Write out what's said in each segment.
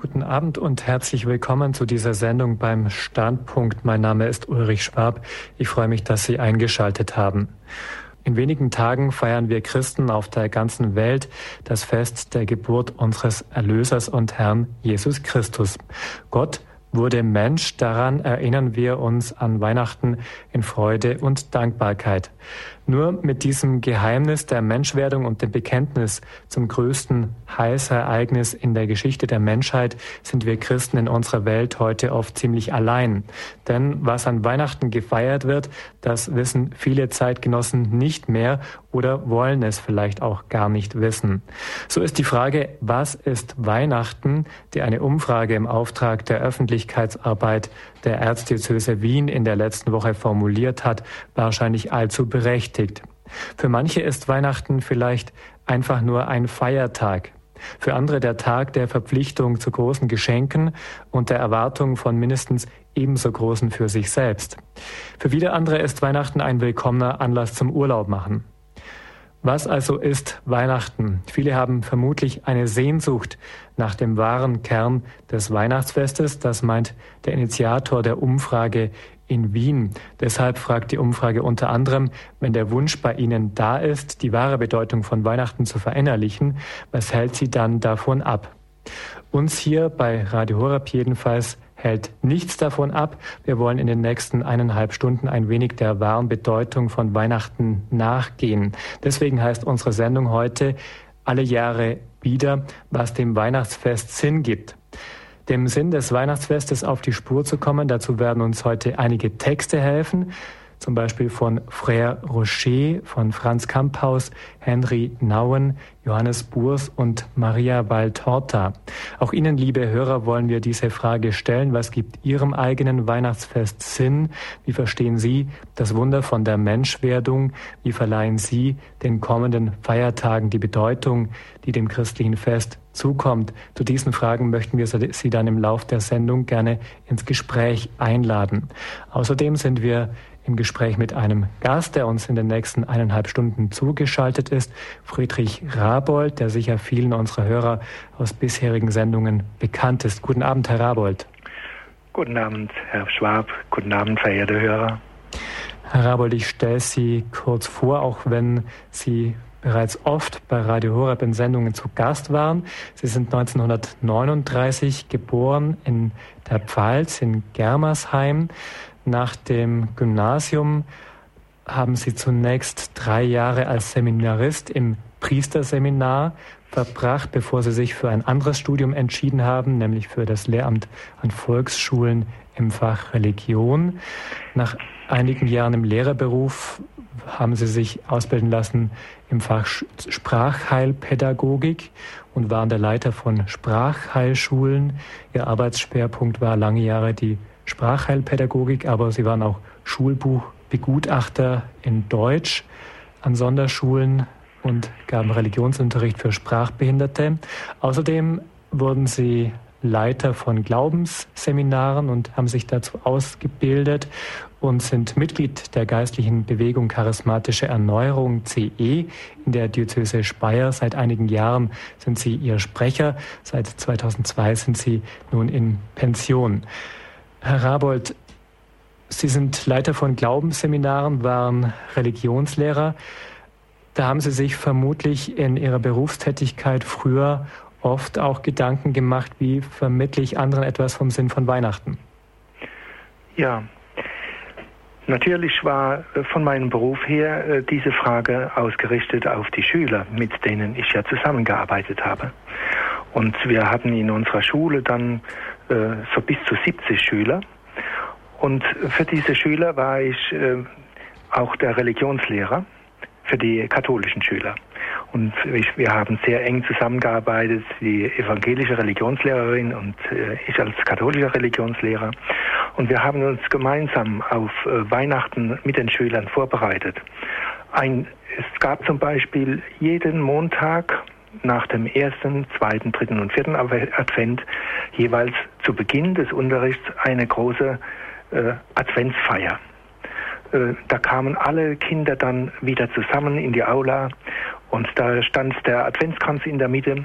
Guten Abend und herzlich willkommen zu dieser Sendung beim Standpunkt. Mein Name ist Ulrich Schwab. Ich freue mich, dass Sie eingeschaltet haben. In wenigen Tagen feiern wir Christen auf der ganzen Welt das Fest der Geburt unseres Erlösers und Herrn Jesus Christus. Gott wurde Mensch, daran erinnern wir uns an Weihnachten in Freude und Dankbarkeit. Nur mit diesem Geheimnis der Menschwerdung und dem Bekenntnis zum größten Heilsereignis in der Geschichte der Menschheit sind wir Christen in unserer Welt heute oft ziemlich allein. Denn was an Weihnachten gefeiert wird, das wissen viele Zeitgenossen nicht mehr oder wollen es vielleicht auch gar nicht wissen. So ist die Frage, was ist Weihnachten, die eine Umfrage im Auftrag der Öffentlichkeitsarbeit der Erzdiözese Wien in der letzten Woche formuliert hat, wahrscheinlich allzu berechtigt. Für manche ist Weihnachten vielleicht einfach nur ein Feiertag, für andere der Tag der Verpflichtung zu großen Geschenken und der Erwartung von mindestens ebenso großen für sich selbst. Für wieder andere ist Weihnachten ein willkommener Anlass zum Urlaub machen. Was also ist Weihnachten? Viele haben vermutlich eine Sehnsucht nach dem wahren Kern des Weihnachtsfestes. Das meint der Initiator der Umfrage in Wien. Deshalb fragt die Umfrage unter anderem, wenn der Wunsch bei Ihnen da ist, die wahre Bedeutung von Weihnachten zu verinnerlichen, was hält Sie dann davon ab? Uns hier bei Radio Horab jedenfalls hält nichts davon ab. Wir wollen in den nächsten eineinhalb Stunden ein wenig der wahren Bedeutung von Weihnachten nachgehen. Deswegen heißt unsere Sendung heute alle Jahre wieder, was dem Weihnachtsfest Sinn gibt. Dem Sinn des Weihnachtsfestes auf die Spur zu kommen, dazu werden uns heute einige Texte helfen zum Beispiel von Frère Rocher, von Franz Kamphaus, Henry Nauen, Johannes Burs und Maria Valtorta. Auch Ihnen, liebe Hörer, wollen wir diese Frage stellen. Was gibt Ihrem eigenen Weihnachtsfest Sinn? Wie verstehen Sie das Wunder von der Menschwerdung? Wie verleihen Sie den kommenden Feiertagen die Bedeutung, die dem christlichen Fest zukommt? Zu diesen Fragen möchten wir Sie dann im Lauf der Sendung gerne ins Gespräch einladen. Außerdem sind wir im Gespräch mit einem Gast, der uns in den nächsten eineinhalb Stunden zugeschaltet ist, Friedrich Rabold, der sicher vielen unserer Hörer aus bisherigen Sendungen bekannt ist. Guten Abend, Herr Rabold. Guten Abend, Herr Schwab. Guten Abend, verehrte Hörer. Herr Rabold, ich stelle Sie kurz vor, auch wenn Sie bereits oft bei Radio Horeb in Sendungen zu Gast waren. Sie sind 1939 geboren in der Pfalz in Germersheim. Nach dem Gymnasium haben Sie zunächst drei Jahre als Seminarist im Priesterseminar verbracht, bevor Sie sich für ein anderes Studium entschieden haben, nämlich für das Lehramt an Volksschulen im Fach Religion. Nach einigen Jahren im Lehrerberuf haben Sie sich ausbilden lassen im Fach Sprachheilpädagogik und waren der Leiter von Sprachheilschulen. Ihr Arbeitsschwerpunkt war lange Jahre die Sprachheilpädagogik, aber sie waren auch Schulbuchbegutachter in Deutsch an Sonderschulen und gaben Religionsunterricht für Sprachbehinderte. Außerdem wurden sie Leiter von Glaubensseminaren und haben sich dazu ausgebildet und sind Mitglied der geistlichen Bewegung Charismatische Erneuerung CE in der Diözese Speyer. Seit einigen Jahren sind sie ihr Sprecher. Seit 2002 sind sie nun in Pension. Herr Rabold, Sie sind Leiter von Glaubensseminaren, waren Religionslehrer. Da haben Sie sich vermutlich in Ihrer Berufstätigkeit früher oft auch Gedanken gemacht, wie vermittle ich anderen etwas vom Sinn von Weihnachten? Ja, natürlich war äh, von meinem Beruf her äh, diese Frage ausgerichtet auf die Schüler, mit denen ich ja zusammengearbeitet habe. Und wir hatten in unserer Schule dann äh, so bis zu 70 Schüler. Und für diese Schüler war ich äh, auch der Religionslehrer für die katholischen Schüler. Und ich, wir haben sehr eng zusammengearbeitet, die evangelische Religionslehrerin und äh, ich als katholischer Religionslehrer. Und wir haben uns gemeinsam auf äh, Weihnachten mit den Schülern vorbereitet. Ein, es gab zum Beispiel jeden Montag nach dem ersten, zweiten, dritten und vierten Advent jeweils zu Beginn des Unterrichts eine große äh, Adventsfeier. Äh, da kamen alle Kinder dann wieder zusammen in die Aula und da stand der Adventskranz in der Mitte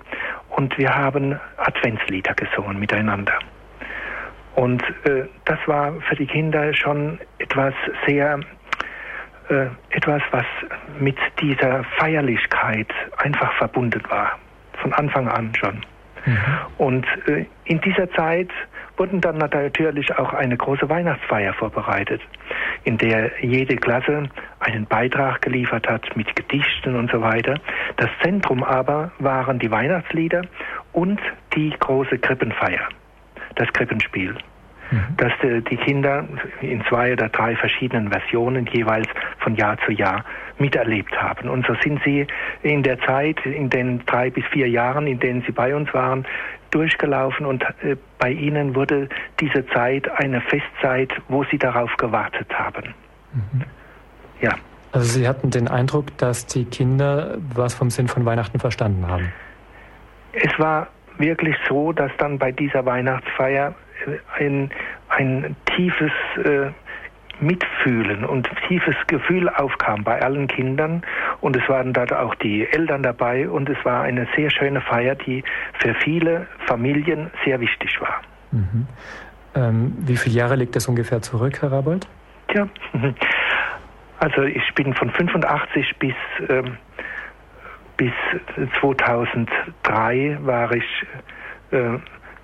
und wir haben Adventslieder gesungen miteinander. Und äh, das war für die Kinder schon etwas sehr, äh, etwas, was mit dieser Feierlichkeit einfach verbunden war. Von Anfang an schon. Mhm. Und äh, in dieser Zeit wurden dann natürlich auch eine große Weihnachtsfeier vorbereitet, in der jede Klasse einen Beitrag geliefert hat mit Gedichten und so weiter. Das Zentrum aber waren die Weihnachtslieder und die große Krippenfeier, das Krippenspiel. Mhm. Dass die Kinder in zwei oder drei verschiedenen Versionen jeweils von Jahr zu Jahr miterlebt haben. Und so sind sie in der Zeit, in den drei bis vier Jahren, in denen sie bei uns waren, durchgelaufen und äh, bei ihnen wurde diese Zeit eine Festzeit, wo sie darauf gewartet haben. Mhm. Ja. Also Sie hatten den Eindruck, dass die Kinder was vom Sinn von Weihnachten verstanden haben. Es war wirklich so, dass dann bei dieser Weihnachtsfeier äh, ein, ein tiefes äh, Mitfühlen und tiefes Gefühl aufkam bei allen Kindern und es waren dort auch die Eltern dabei und es war eine sehr schöne Feier, die für viele Familien sehr wichtig war. Mhm. Ähm, wie viele Jahre liegt das ungefähr zurück, Herr Rabold? Tja, also ich bin von 85 bis, ähm, bis 2003 war ich äh,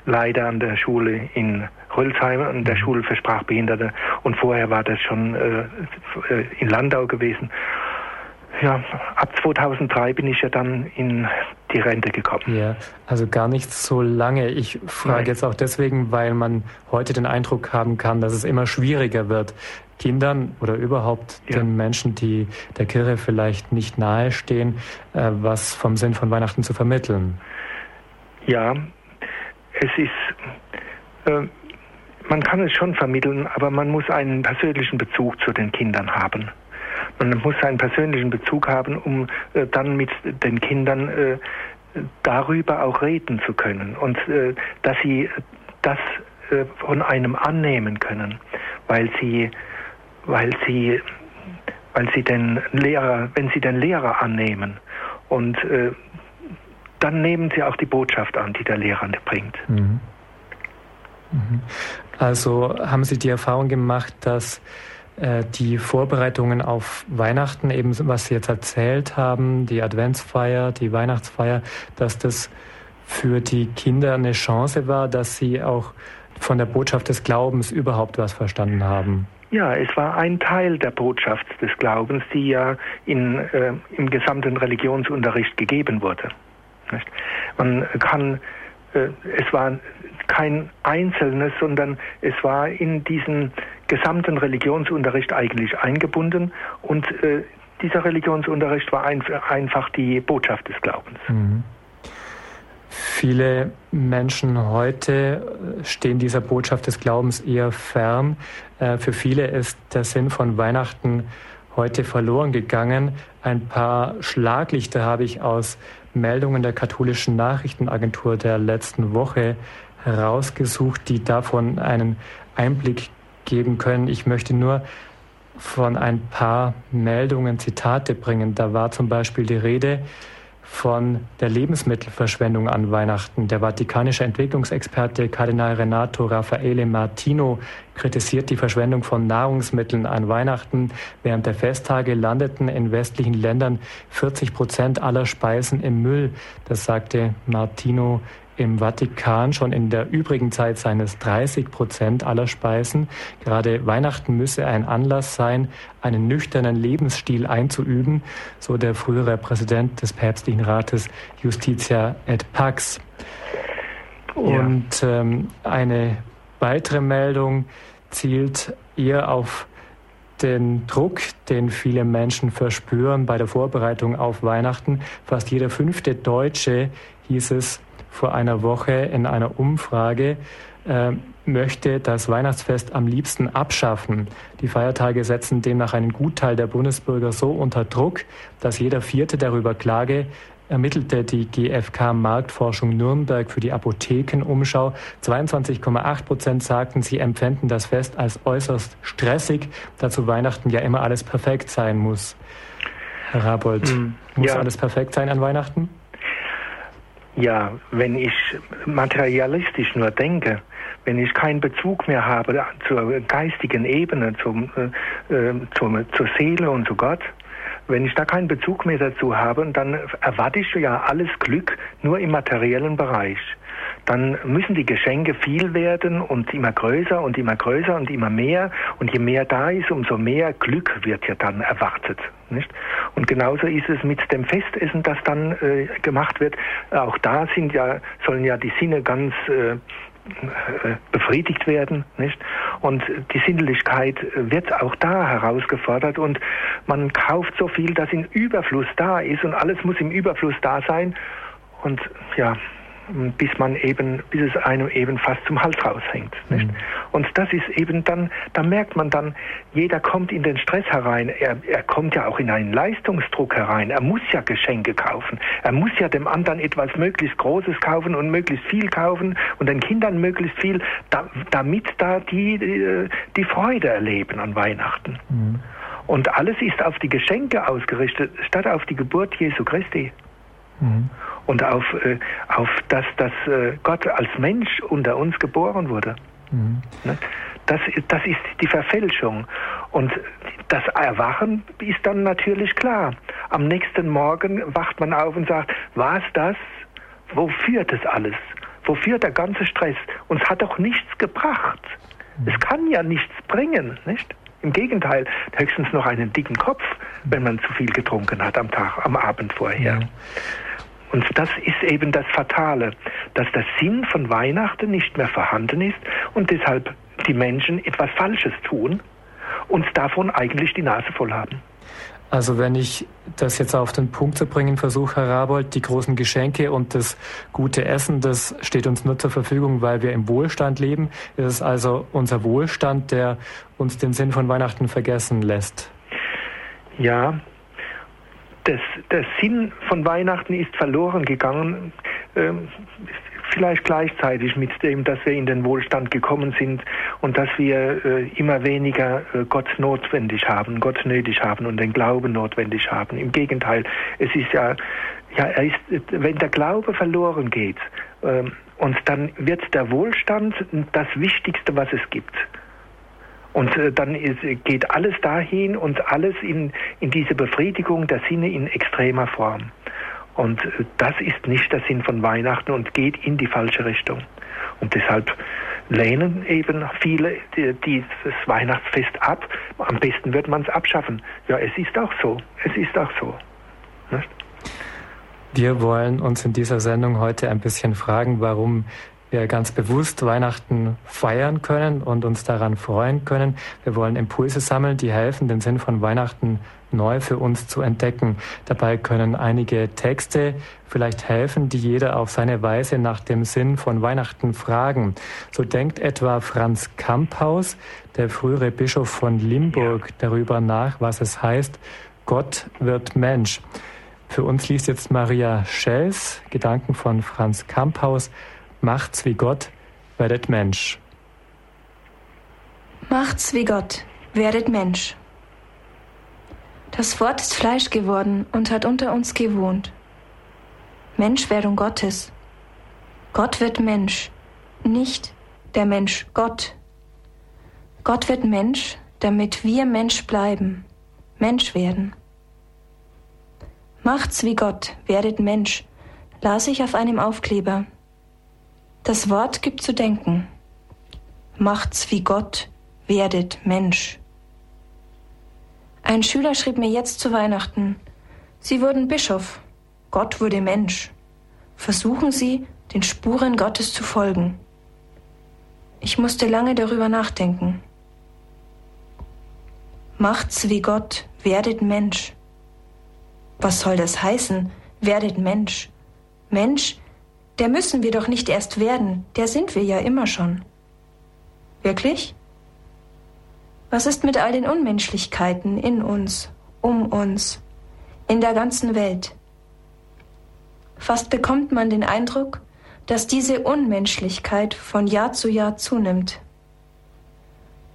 leider an der Schule in Rölsheim, an der mhm. Schule für Sprachbehinderte. Und vorher war das schon äh, äh in Landau gewesen. Ja, ab 2003 bin ich ja dann in die Rente gekommen. Ja, also gar nicht so lange. Ich frage Nein. jetzt auch deswegen, weil man heute den Eindruck haben kann, dass es immer schwieriger wird, Kindern oder überhaupt ja. den Menschen, die der Kirche vielleicht nicht nahestehen, äh, was vom Sinn von Weihnachten zu vermitteln. Ja, es ist, äh, man kann es schon vermitteln, aber man muss einen persönlichen Bezug zu den Kindern haben. Man muss einen persönlichen Bezug haben, um äh, dann mit den Kindern äh, darüber auch reden zu können und äh, dass sie das äh, von einem annehmen können, weil sie, weil sie, weil sie den Lehrer, wenn sie den Lehrer annehmen und äh, dann nehmen sie auch die Botschaft an, die der Lehrer bringt. Mhm. Mhm. Also haben Sie die Erfahrung gemacht, dass äh, die Vorbereitungen auf Weihnachten, eben was Sie jetzt erzählt haben, die Adventsfeier, die Weihnachtsfeier, dass das für die Kinder eine Chance war, dass sie auch von der Botschaft des Glaubens überhaupt was verstanden haben? Ja, es war ein Teil der Botschaft des Glaubens, die ja in, äh, im gesamten Religionsunterricht gegeben wurde. Nicht? Man kann, äh, es war kein Einzelnes, sondern es war in diesen gesamten Religionsunterricht eigentlich eingebunden und äh, dieser Religionsunterricht war ein, einfach die Botschaft des Glaubens. Mhm. Viele Menschen heute stehen dieser Botschaft des Glaubens eher fern. Äh, für viele ist der Sinn von Weihnachten heute verloren gegangen. Ein paar Schlaglichter habe ich aus Meldungen der katholischen Nachrichtenagentur der letzten Woche herausgesucht, die davon einen Einblick geben können. Ich möchte nur von ein paar Meldungen Zitate bringen. Da war zum Beispiel die Rede von der Lebensmittelverschwendung an Weihnachten. Der vatikanische Entwicklungsexperte Kardinal Renato Raffaele Martino kritisiert die Verschwendung von Nahrungsmitteln an Weihnachten. Während der Festtage landeten in westlichen Ländern 40 Prozent aller Speisen im Müll. Das sagte Martino im Vatikan schon in der übrigen Zeit seines 30 Prozent aller Speisen. Gerade Weihnachten müsse ein Anlass sein, einen nüchternen Lebensstil einzuüben, so der frühere Präsident des päpstlichen Rates Justitia et Pax. Und ähm, eine weitere Meldung zielt eher auf den Druck, den viele Menschen verspüren bei der Vorbereitung auf Weihnachten. Fast jeder fünfte Deutsche, hieß es, vor einer Woche in einer Umfrage, äh, möchte das Weihnachtsfest am liebsten abschaffen. Die Feiertage setzen demnach einen Gutteil der Bundesbürger so unter Druck, dass jeder Vierte darüber klage, ermittelte die GfK Marktforschung Nürnberg für die Apothekenumschau. 22,8 Prozent sagten, sie empfänden das Fest als äußerst stressig, da zu Weihnachten ja immer alles perfekt sein muss. Herr Rabold, hm, muss ja. alles perfekt sein an Weihnachten? Ja, wenn ich materialistisch nur denke, wenn ich keinen Bezug mehr habe zur geistigen Ebene, zum, äh, äh zum, zur Seele und zu Gott, wenn ich da keinen Bezug mehr dazu habe, dann erwarte ich ja alles Glück nur im materiellen Bereich. Dann müssen die Geschenke viel werden und immer größer und immer größer und immer mehr. Und je mehr da ist, umso mehr Glück wird ja dann erwartet. Nicht? Und genauso ist es mit dem Festessen, das dann äh, gemacht wird. Auch da sind ja, sollen ja die Sinne ganz äh, äh, befriedigt werden, nicht? Und die Sinnlichkeit wird auch da herausgefordert und man kauft so viel, dass in Überfluss da ist und alles muss im Überfluss da sein und ja, bis man eben, bis es einem eben fast zum Hals raushängt. Nicht? Mhm. Und das ist eben dann, da merkt man dann, jeder kommt in den Stress herein. Er, er kommt ja auch in einen Leistungsdruck herein. Er muss ja Geschenke kaufen. Er muss ja dem anderen etwas möglichst Großes kaufen und möglichst viel kaufen und den Kindern möglichst viel, da, damit da die, die, die Freude erleben an Weihnachten. Mhm. Und alles ist auf die Geschenke ausgerichtet, statt auf die Geburt Jesu Christi. Mhm und auf, äh, auf das, dass äh, Gott als Mensch unter uns geboren wurde. Mhm. Ne? Das, das ist die Verfälschung. Und das Erwachen ist dann natürlich klar. Am nächsten Morgen wacht man auf und sagt, war es das? Wofür das alles? Wofür der ganze Stress? Uns hat doch nichts gebracht. Mhm. Es kann ja nichts bringen, nicht? Im Gegenteil, höchstens noch einen dicken Kopf, wenn man zu viel getrunken hat am Tag, am Abend vorher. Ja. Und das ist eben das Fatale, dass der Sinn von Weihnachten nicht mehr vorhanden ist und deshalb die Menschen etwas Falsches tun und davon eigentlich die Nase voll haben. Also wenn ich das jetzt auf den Punkt zu bringen versuche, Herr Rabold, die großen Geschenke und das gute Essen, das steht uns nur zur Verfügung, weil wir im Wohlstand leben. Es ist also unser Wohlstand, der uns den Sinn von Weihnachten vergessen lässt. Ja, das, der Sinn von Weihnachten ist verloren gegangen, äh, vielleicht gleichzeitig mit dem, dass wir in den Wohlstand gekommen sind und dass wir äh, immer weniger äh, Gott notwendig haben, Gott nötig haben und den Glauben notwendig haben. Im Gegenteil, es ist ja, ja, er ist, wenn der Glaube verloren geht, ähm, und dann wird der Wohlstand das Wichtigste, was es gibt. Und äh, dann ist, geht alles dahin und alles in, in diese Befriedigung der Sinne in extremer Form. Und äh, das ist nicht der Sinn von Weihnachten und geht in die falsche Richtung. Und deshalb lehnen eben viele dieses Weihnachtsfest ab. Am besten wird man es abschaffen. Ja, es ist auch so. Es ist auch so. Nicht? Wir wollen uns in dieser Sendung heute ein bisschen fragen, warum wir ganz bewusst Weihnachten feiern können und uns daran freuen können. Wir wollen Impulse sammeln, die helfen, den Sinn von Weihnachten neu für uns zu entdecken. Dabei können einige Texte vielleicht helfen, die jeder auf seine Weise nach dem Sinn von Weihnachten fragen. So denkt etwa Franz Kamphaus, der frühere Bischof von Limburg, darüber nach, was es heißt, Gott wird Mensch. Für uns liest jetzt Maria Schels Gedanken von Franz Kamphaus Macht's wie Gott, werdet Mensch. Macht's wie Gott, werdet Mensch. Das Wort ist Fleisch geworden und hat unter uns gewohnt. Menschwerdung Gottes. Gott wird Mensch, nicht der Mensch Gott. Gott wird Mensch, damit wir Mensch bleiben, Mensch werden. Macht's wie Gott, werdet Mensch, las ich auf einem Aufkleber. Das Wort gibt zu denken. Macht's wie Gott, werdet Mensch. Ein Schüler schrieb mir jetzt zu Weihnachten, Sie wurden Bischof, Gott wurde Mensch. Versuchen Sie, den Spuren Gottes zu folgen. Ich musste lange darüber nachdenken. Macht's wie Gott, werdet Mensch. Was soll das heißen, werdet Mensch? Mensch der müssen wir doch nicht erst werden, der sind wir ja immer schon. Wirklich? Was ist mit all den Unmenschlichkeiten in uns, um uns, in der ganzen Welt? Fast bekommt man den Eindruck, dass diese Unmenschlichkeit von Jahr zu Jahr zunimmt.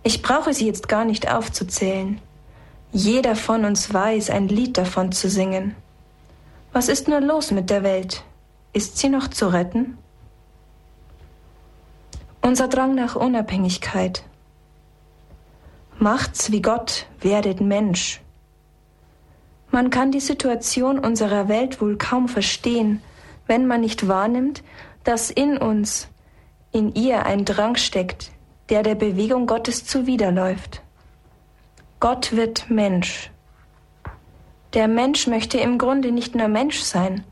Ich brauche sie jetzt gar nicht aufzuzählen. Jeder von uns weiß, ein Lied davon zu singen. Was ist nur los mit der Welt? Ist sie noch zu retten? Unser Drang nach Unabhängigkeit. Macht's wie Gott, werdet Mensch. Man kann die Situation unserer Welt wohl kaum verstehen, wenn man nicht wahrnimmt, dass in uns, in ihr ein Drang steckt, der der Bewegung Gottes zuwiderläuft. Gott wird Mensch. Der Mensch möchte im Grunde nicht nur Mensch sein,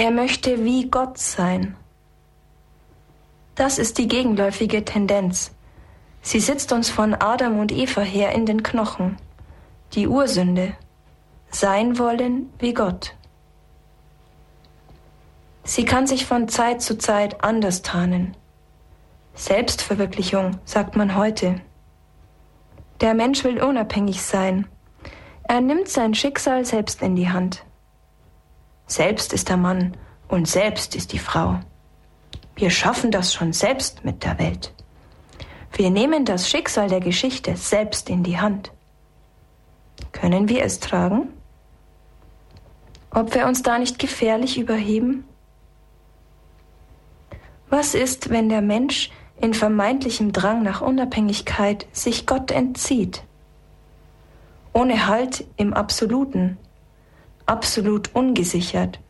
er möchte wie Gott sein. Das ist die gegenläufige Tendenz. Sie sitzt uns von Adam und Eva her in den Knochen. Die Ursünde. Sein wollen wie Gott. Sie kann sich von Zeit zu Zeit anders tarnen. Selbstverwirklichung, sagt man heute. Der Mensch will unabhängig sein. Er nimmt sein Schicksal selbst in die Hand. Selbst ist der Mann und selbst ist die Frau. Wir schaffen das schon selbst mit der Welt. Wir nehmen das Schicksal der Geschichte selbst in die Hand. Können wir es tragen? Ob wir uns da nicht gefährlich überheben? Was ist, wenn der Mensch in vermeintlichem Drang nach Unabhängigkeit sich Gott entzieht. Ohne Halt im Absoluten, absolut ungesichert,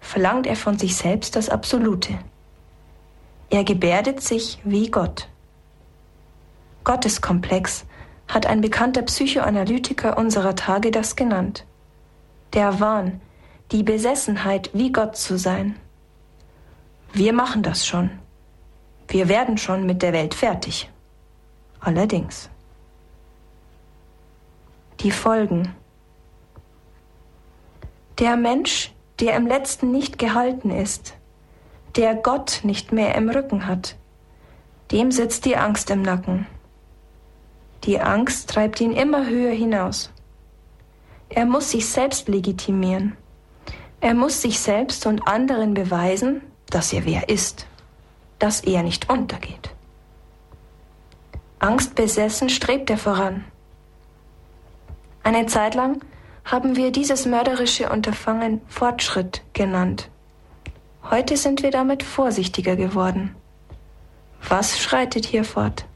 verlangt er von sich selbst das Absolute. Er gebärdet sich wie Gott. Gotteskomplex hat ein bekannter Psychoanalytiker unserer Tage das genannt. Der Wahn, die Besessenheit, wie Gott zu sein. Wir machen das schon. Wir werden schon mit der Welt fertig. Allerdings. Die Folgen. Der Mensch, der im letzten nicht gehalten ist, der Gott nicht mehr im Rücken hat, dem sitzt die Angst im Nacken. Die Angst treibt ihn immer höher hinaus. Er muss sich selbst legitimieren. Er muss sich selbst und anderen beweisen, dass er wer ist dass er nicht untergeht. Angstbesessen strebt er voran. Eine Zeit lang haben wir dieses mörderische Unterfangen Fortschritt genannt. Heute sind wir damit vorsichtiger geworden. Was schreitet hier fort?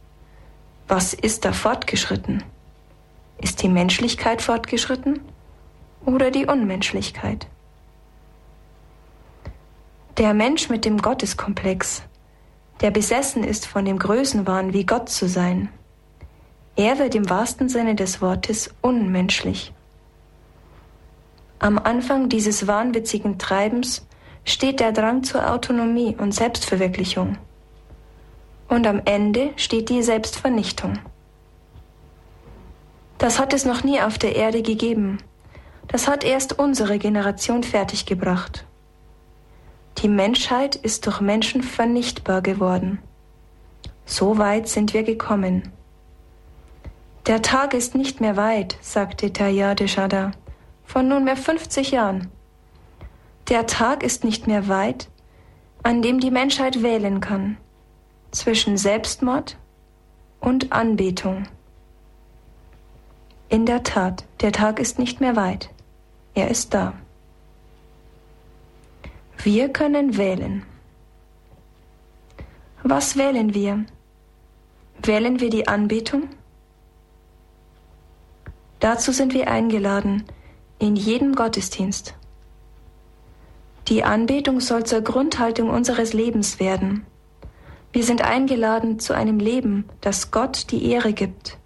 Was ist da fortgeschritten? Ist die Menschlichkeit fortgeschritten oder die Unmenschlichkeit? Der Mensch mit dem Gotteskomplex der besessen ist von dem Größenwahn, wie Gott zu sein. Er wird im wahrsten Sinne des Wortes unmenschlich. Am Anfang dieses wahnwitzigen Treibens steht der Drang zur Autonomie und Selbstverwirklichung. Und am Ende steht die Selbstvernichtung. Das hat es noch nie auf der Erde gegeben. Das hat erst unsere Generation fertiggebracht. Die Menschheit ist durch Menschen vernichtbar geworden. So weit sind wir gekommen. Der Tag ist nicht mehr weit, sagte Tayyar de Chada, von nunmehr 50 Jahren. Der Tag ist nicht mehr weit, an dem die Menschheit wählen kann zwischen Selbstmord und Anbetung. In der Tat, der Tag ist nicht mehr weit. Er ist da. Wir können wählen. Was wählen wir? Wählen wir die Anbetung? Dazu sind wir eingeladen in jedem Gottesdienst. Die Anbetung soll zur Grundhaltung unseres Lebens werden. Wir sind eingeladen zu einem Leben, das Gott die Ehre gibt.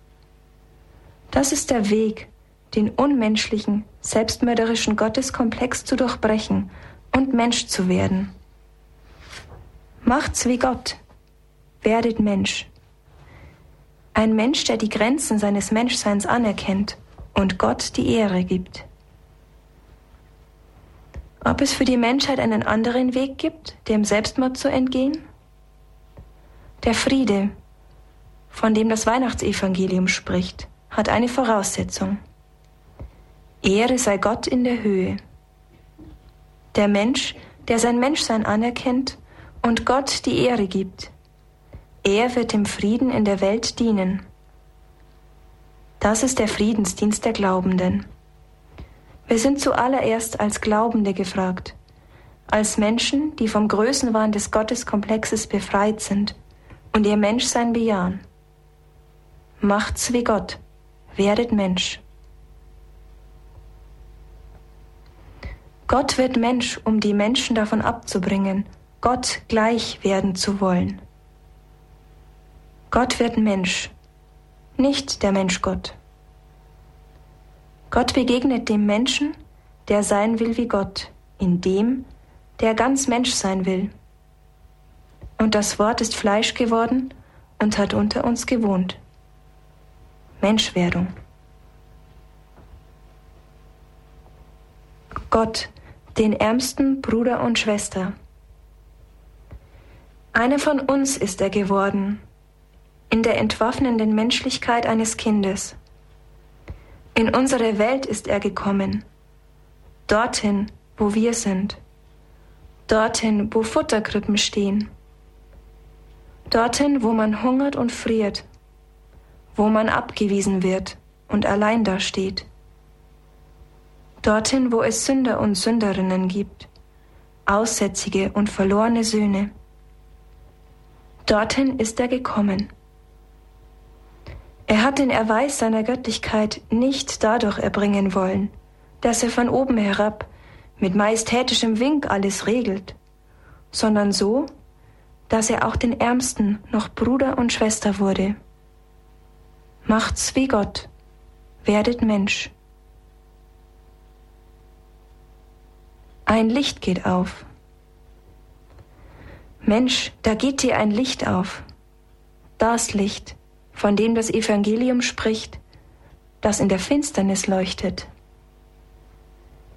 Das ist der Weg, den unmenschlichen, selbstmörderischen Gotteskomplex zu durchbrechen und Mensch zu werden. Macht's wie Gott. Werdet Mensch. Ein Mensch, der die Grenzen seines Menschseins anerkennt und Gott die Ehre gibt. Ob es für die Menschheit einen anderen Weg gibt, dem Selbstmord zu entgehen? Der Friede, von dem das Weihnachtsevangelium spricht, hat eine Voraussetzung. Ehre sei Gott in der Höhe der Mensch, der sein Menschsein anerkennt und Gott die Ehre gibt. Er wird dem Frieden in der Welt dienen. Das ist der Friedensdienst der Glaubenden. Wir sind zuallererst als Glaubende gefragt, als Menschen, die vom Größenwahn des Gotteskomplexes befreit sind und ihr Menschsein bejahen. Macht's wie Gott, werdet Mensch. Gott wird Mensch, um die Menschen davon abzubringen, Gott gleich werden zu wollen. Gott wird Mensch, nicht der Mensch Gott. Gott begegnet dem Menschen, der sein will wie Gott, in dem, der ganz Mensch sein will. Und das Wort ist Fleisch geworden und hat unter uns gewohnt. Menschwerdung. Gott, den ärmsten Bruder und Schwester. Einer von uns ist er geworden, in der entwaffnenden Menschlichkeit eines Kindes. In unsere Welt ist er gekommen, dorthin, wo wir sind, dorthin, wo Futterkrippen stehen, dorthin, wo man hungert und friert, wo man abgewiesen wird und allein dasteht dorthin, wo es Sünder und Sünderinnen gibt, Aussätzige und verlorene Söhne. Dorthin ist er gekommen. Er hat den Erweis seiner Göttlichkeit nicht dadurch erbringen wollen, dass er von oben herab mit majestätischem Wink alles regelt, sondern so, dass er auch den Ärmsten noch Bruder und Schwester wurde. Macht's wie Gott, werdet Mensch. Ein Licht geht auf. Mensch, da geht dir ein Licht auf. Das Licht, von dem das Evangelium spricht, das in der Finsternis leuchtet.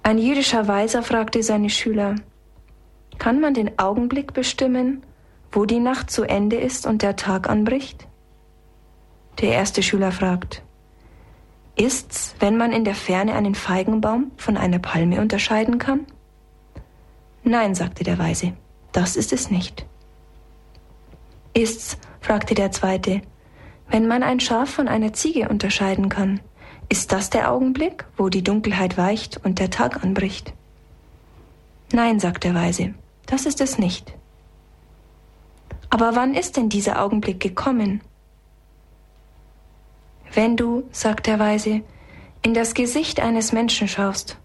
Ein jüdischer Weiser fragte seine Schüler, kann man den Augenblick bestimmen, wo die Nacht zu Ende ist und der Tag anbricht? Der erste Schüler fragt, ist's, wenn man in der Ferne einen Feigenbaum von einer Palme unterscheiden kann? Nein, sagte der Weise, das ist es nicht. Ist's, fragte der zweite, wenn man ein Schaf von einer Ziege unterscheiden kann, ist das der Augenblick, wo die Dunkelheit weicht und der Tag anbricht? Nein, sagt der Weise, das ist es nicht. Aber wann ist denn dieser Augenblick gekommen? Wenn du, sagt der Weise, in das Gesicht eines Menschen schaust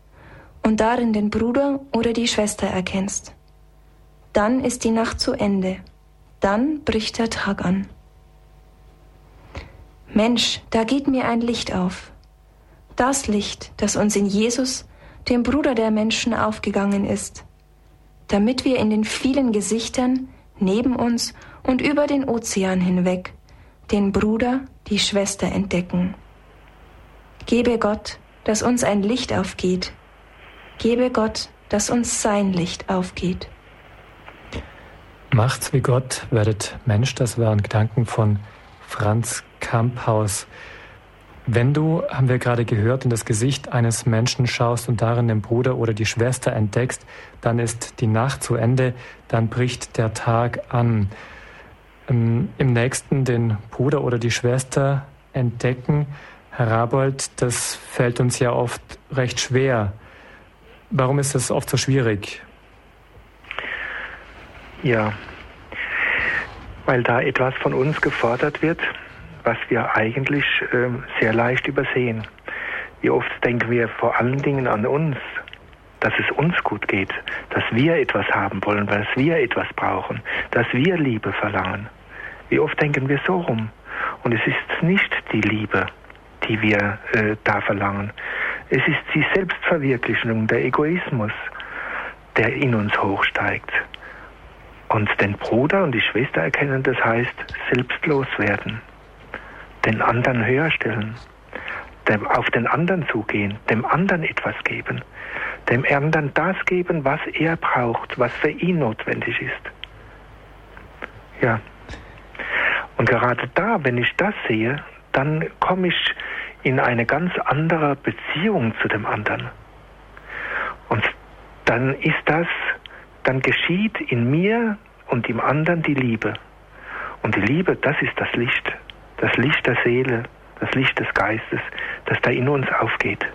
und darin den Bruder oder die Schwester erkennst. Dann ist die Nacht zu Ende, dann bricht der Tag an. Mensch, da geht mir ein Licht auf. Das Licht, das uns in Jesus, dem Bruder der Menschen, aufgegangen ist, damit wir in den vielen Gesichtern neben uns und über den Ozean hinweg den Bruder, die Schwester entdecken. Gebe Gott, dass uns ein Licht aufgeht, Gebe Gott, dass uns sein Licht aufgeht. Macht's wie Gott, werdet Mensch, das waren Gedanken von Franz Kamphaus. Wenn du, haben wir gerade gehört, in das Gesicht eines Menschen schaust und darin den Bruder oder die Schwester entdeckst, dann ist die Nacht zu Ende, dann bricht der Tag an. Ähm, Im nächsten den Bruder oder die Schwester entdecken, Herr Rabold, das fällt uns ja oft recht schwer. Warum ist das oft so schwierig? Ja, weil da etwas von uns gefordert wird, was wir eigentlich äh, sehr leicht übersehen. Wie oft denken wir vor allen Dingen an uns, dass es uns gut geht, dass wir etwas haben wollen, dass wir etwas brauchen, dass wir Liebe verlangen. Wie oft denken wir so rum? Und es ist nicht die Liebe, die wir äh, da verlangen, es ist die Selbstverwirklichung, der Egoismus, der in uns hochsteigt. Und den Bruder und die Schwester erkennen, das heißt selbstlos werden, den anderen höher stellen, dem, auf den anderen zugehen, dem anderen etwas geben, dem anderen das geben, was er braucht, was für ihn notwendig ist. Ja. Und gerade da, wenn ich das sehe, dann komme ich in eine ganz andere Beziehung zu dem anderen. Und dann ist das, dann geschieht in mir und im anderen die Liebe. Und die Liebe, das ist das Licht, das Licht der Seele, das Licht des Geistes, das da in uns aufgeht.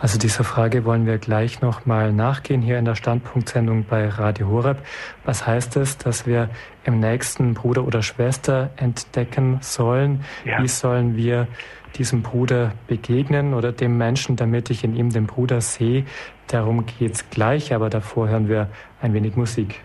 Also dieser Frage wollen wir gleich nochmal nachgehen hier in der Standpunktsendung bei Radio Horeb. Was heißt es, dass wir im nächsten Bruder oder Schwester entdecken sollen? Ja. Wie sollen wir diesem Bruder begegnen oder dem Menschen, damit ich in ihm den Bruder sehe? Darum geht's gleich, aber davor hören wir ein wenig Musik.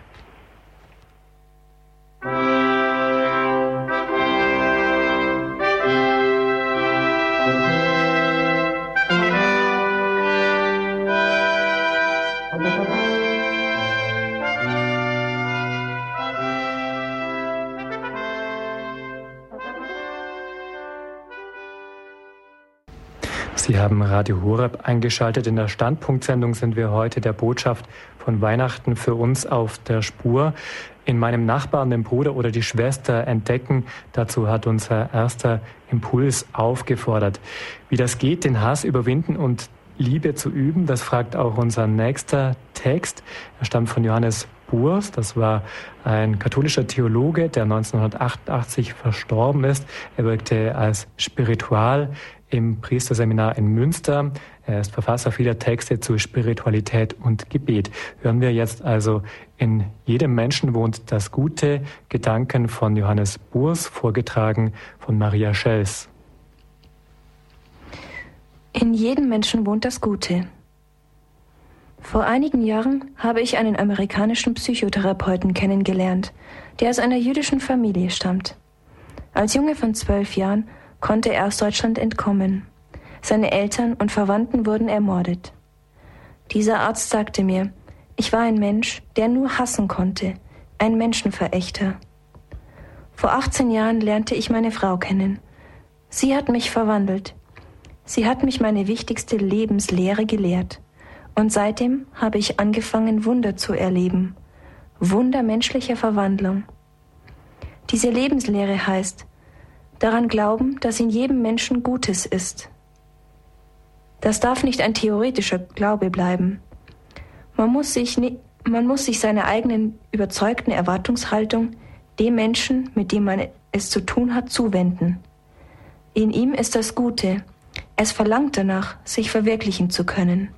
Sie haben Radio Horeb eingeschaltet. In der Standpunktsendung sind wir heute der Botschaft von Weihnachten für uns auf der Spur. In meinem Nachbarn, den Bruder oder die Schwester entdecken. Dazu hat unser erster Impuls aufgefordert. Wie das geht, den Hass überwinden und Liebe zu üben, das fragt auch unser nächster Text. Er stammt von Johannes Burs. Das war ein katholischer Theologe, der 1988 verstorben ist. Er wirkte als Spiritual im Priesterseminar in Münster. Er ist Verfasser vieler Texte zu Spiritualität und Gebet. Hören wir jetzt also in jedem Menschen wohnt das Gute, Gedanken von Johannes Burs, vorgetragen von Maria Schels. In jedem Menschen wohnt das Gute. Vor einigen Jahren habe ich einen amerikanischen Psychotherapeuten kennengelernt, der aus einer jüdischen Familie stammt. Als Junge von zwölf Jahren konnte er aus Deutschland entkommen. Seine Eltern und Verwandten wurden ermordet. Dieser Arzt sagte mir, ich war ein Mensch, der nur hassen konnte, ein Menschenverächter. Vor 18 Jahren lernte ich meine Frau kennen. Sie hat mich verwandelt. Sie hat mich meine wichtigste Lebenslehre gelehrt. Und seitdem habe ich angefangen, Wunder zu erleben. Wunder menschlicher Verwandlung. Diese Lebenslehre heißt, daran glauben, dass in jedem Menschen Gutes ist. Das darf nicht ein theoretischer Glaube bleiben. Man muss sich, man muss sich seiner eigenen überzeugten Erwartungshaltung dem Menschen, mit dem man es zu tun hat, zuwenden. In ihm ist das Gute. Es verlangt danach, sich verwirklichen zu können.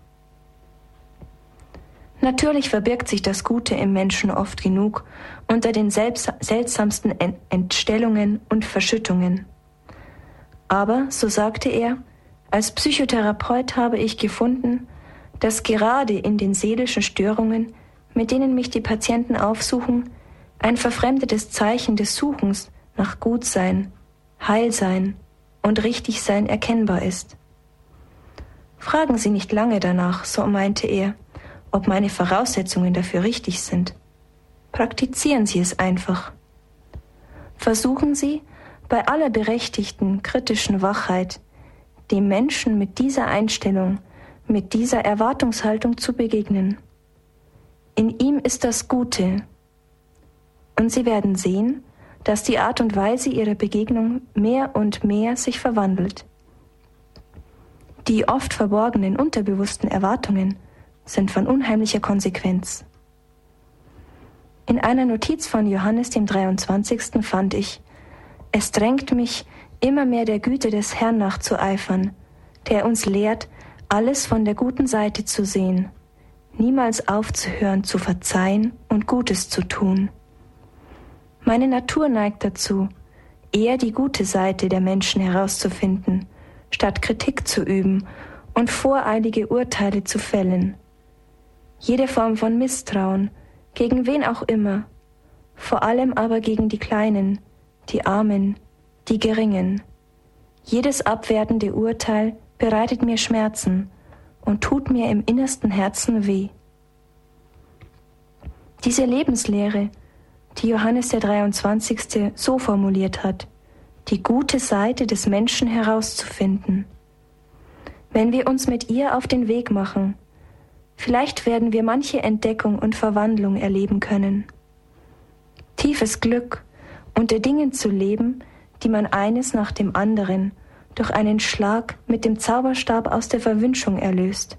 Natürlich verbirgt sich das Gute im Menschen oft genug unter den seltsamsten Entstellungen und Verschüttungen. Aber, so sagte er, als Psychotherapeut habe ich gefunden, dass gerade in den seelischen Störungen, mit denen mich die Patienten aufsuchen, ein verfremdetes Zeichen des Suchens nach Gutsein, Heilsein und Richtigsein erkennbar ist. Fragen Sie nicht lange danach, so meinte er, ob meine Voraussetzungen dafür richtig sind. Praktizieren Sie es einfach. Versuchen Sie, bei aller berechtigten kritischen Wachheit, dem Menschen mit dieser Einstellung, mit dieser Erwartungshaltung zu begegnen. In ihm ist das Gute. Und Sie werden sehen, dass die Art und Weise Ihrer Begegnung mehr und mehr sich verwandelt. Die oft verborgenen unterbewussten Erwartungen sind von unheimlicher Konsequenz. In einer Notiz von Johannes dem 23. fand ich, es drängt mich, immer mehr der Güte des Herrn nachzueifern, der uns lehrt, alles von der guten Seite zu sehen, niemals aufzuhören zu verzeihen und Gutes zu tun. Meine Natur neigt dazu, eher die gute Seite der Menschen herauszufinden, statt Kritik zu üben und voreilige Urteile zu fällen jede Form von Misstrauen, gegen wen auch immer, vor allem aber gegen die Kleinen, die Armen, die Geringen. Jedes abwertende Urteil bereitet mir Schmerzen und tut mir im innersten Herzen weh. Diese Lebenslehre, die Johannes der 23. so formuliert hat, die gute Seite des Menschen herauszufinden. Wenn wir uns mit ihr auf den Weg machen, Vielleicht werden wir manche Entdeckung und Verwandlung erleben können. Tiefes Glück, unter Dingen zu leben, die man eines nach dem anderen durch einen Schlag mit dem Zauberstab aus der Verwünschung erlöst.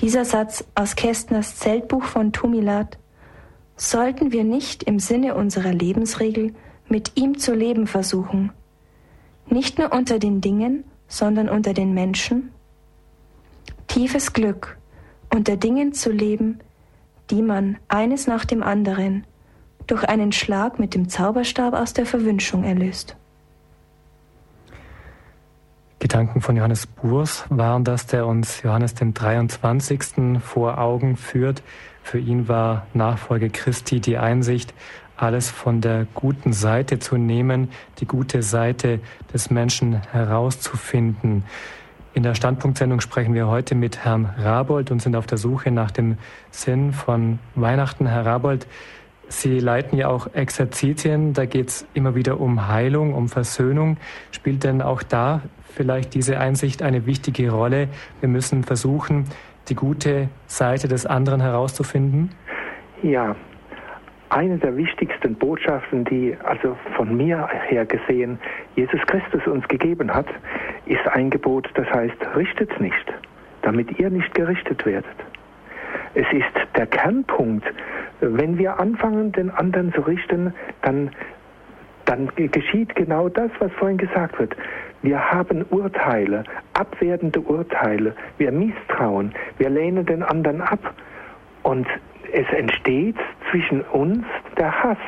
Dieser Satz aus Kästners Zeltbuch von Tumilat sollten wir nicht im Sinne unserer Lebensregel mit ihm zu leben versuchen, nicht nur unter den Dingen, sondern unter den Menschen tiefes Glück, unter Dingen zu leben, die man eines nach dem anderen durch einen Schlag mit dem Zauberstab aus der Verwünschung erlöst. Gedanken von Johannes Burs waren das, der uns Johannes dem 23. vor Augen führt. Für ihn war Nachfolge Christi die Einsicht, alles von der guten Seite zu nehmen, die gute Seite des Menschen herauszufinden. In der Standpunktsendung sprechen wir heute mit Herrn Rabold und sind auf der Suche nach dem Sinn von Weihnachten. Herr Rabold, Sie leiten ja auch Exerzitien, da geht es immer wieder um Heilung, um Versöhnung. Spielt denn auch da vielleicht diese Einsicht eine wichtige Rolle? Wir müssen versuchen, die gute Seite des anderen herauszufinden? Ja, eine der wichtigsten Botschaften, die also von mir her gesehen Jesus Christus uns gegeben hat, ist ein Gebot, das heißt, richtet nicht, damit ihr nicht gerichtet werdet. Es ist der Kernpunkt. Wenn wir anfangen, den anderen zu richten, dann, dann geschieht genau das, was vorhin gesagt wird. Wir haben Urteile, abwertende Urteile. Wir misstrauen. Wir lehnen den anderen ab. Und es entsteht zwischen uns der Hass.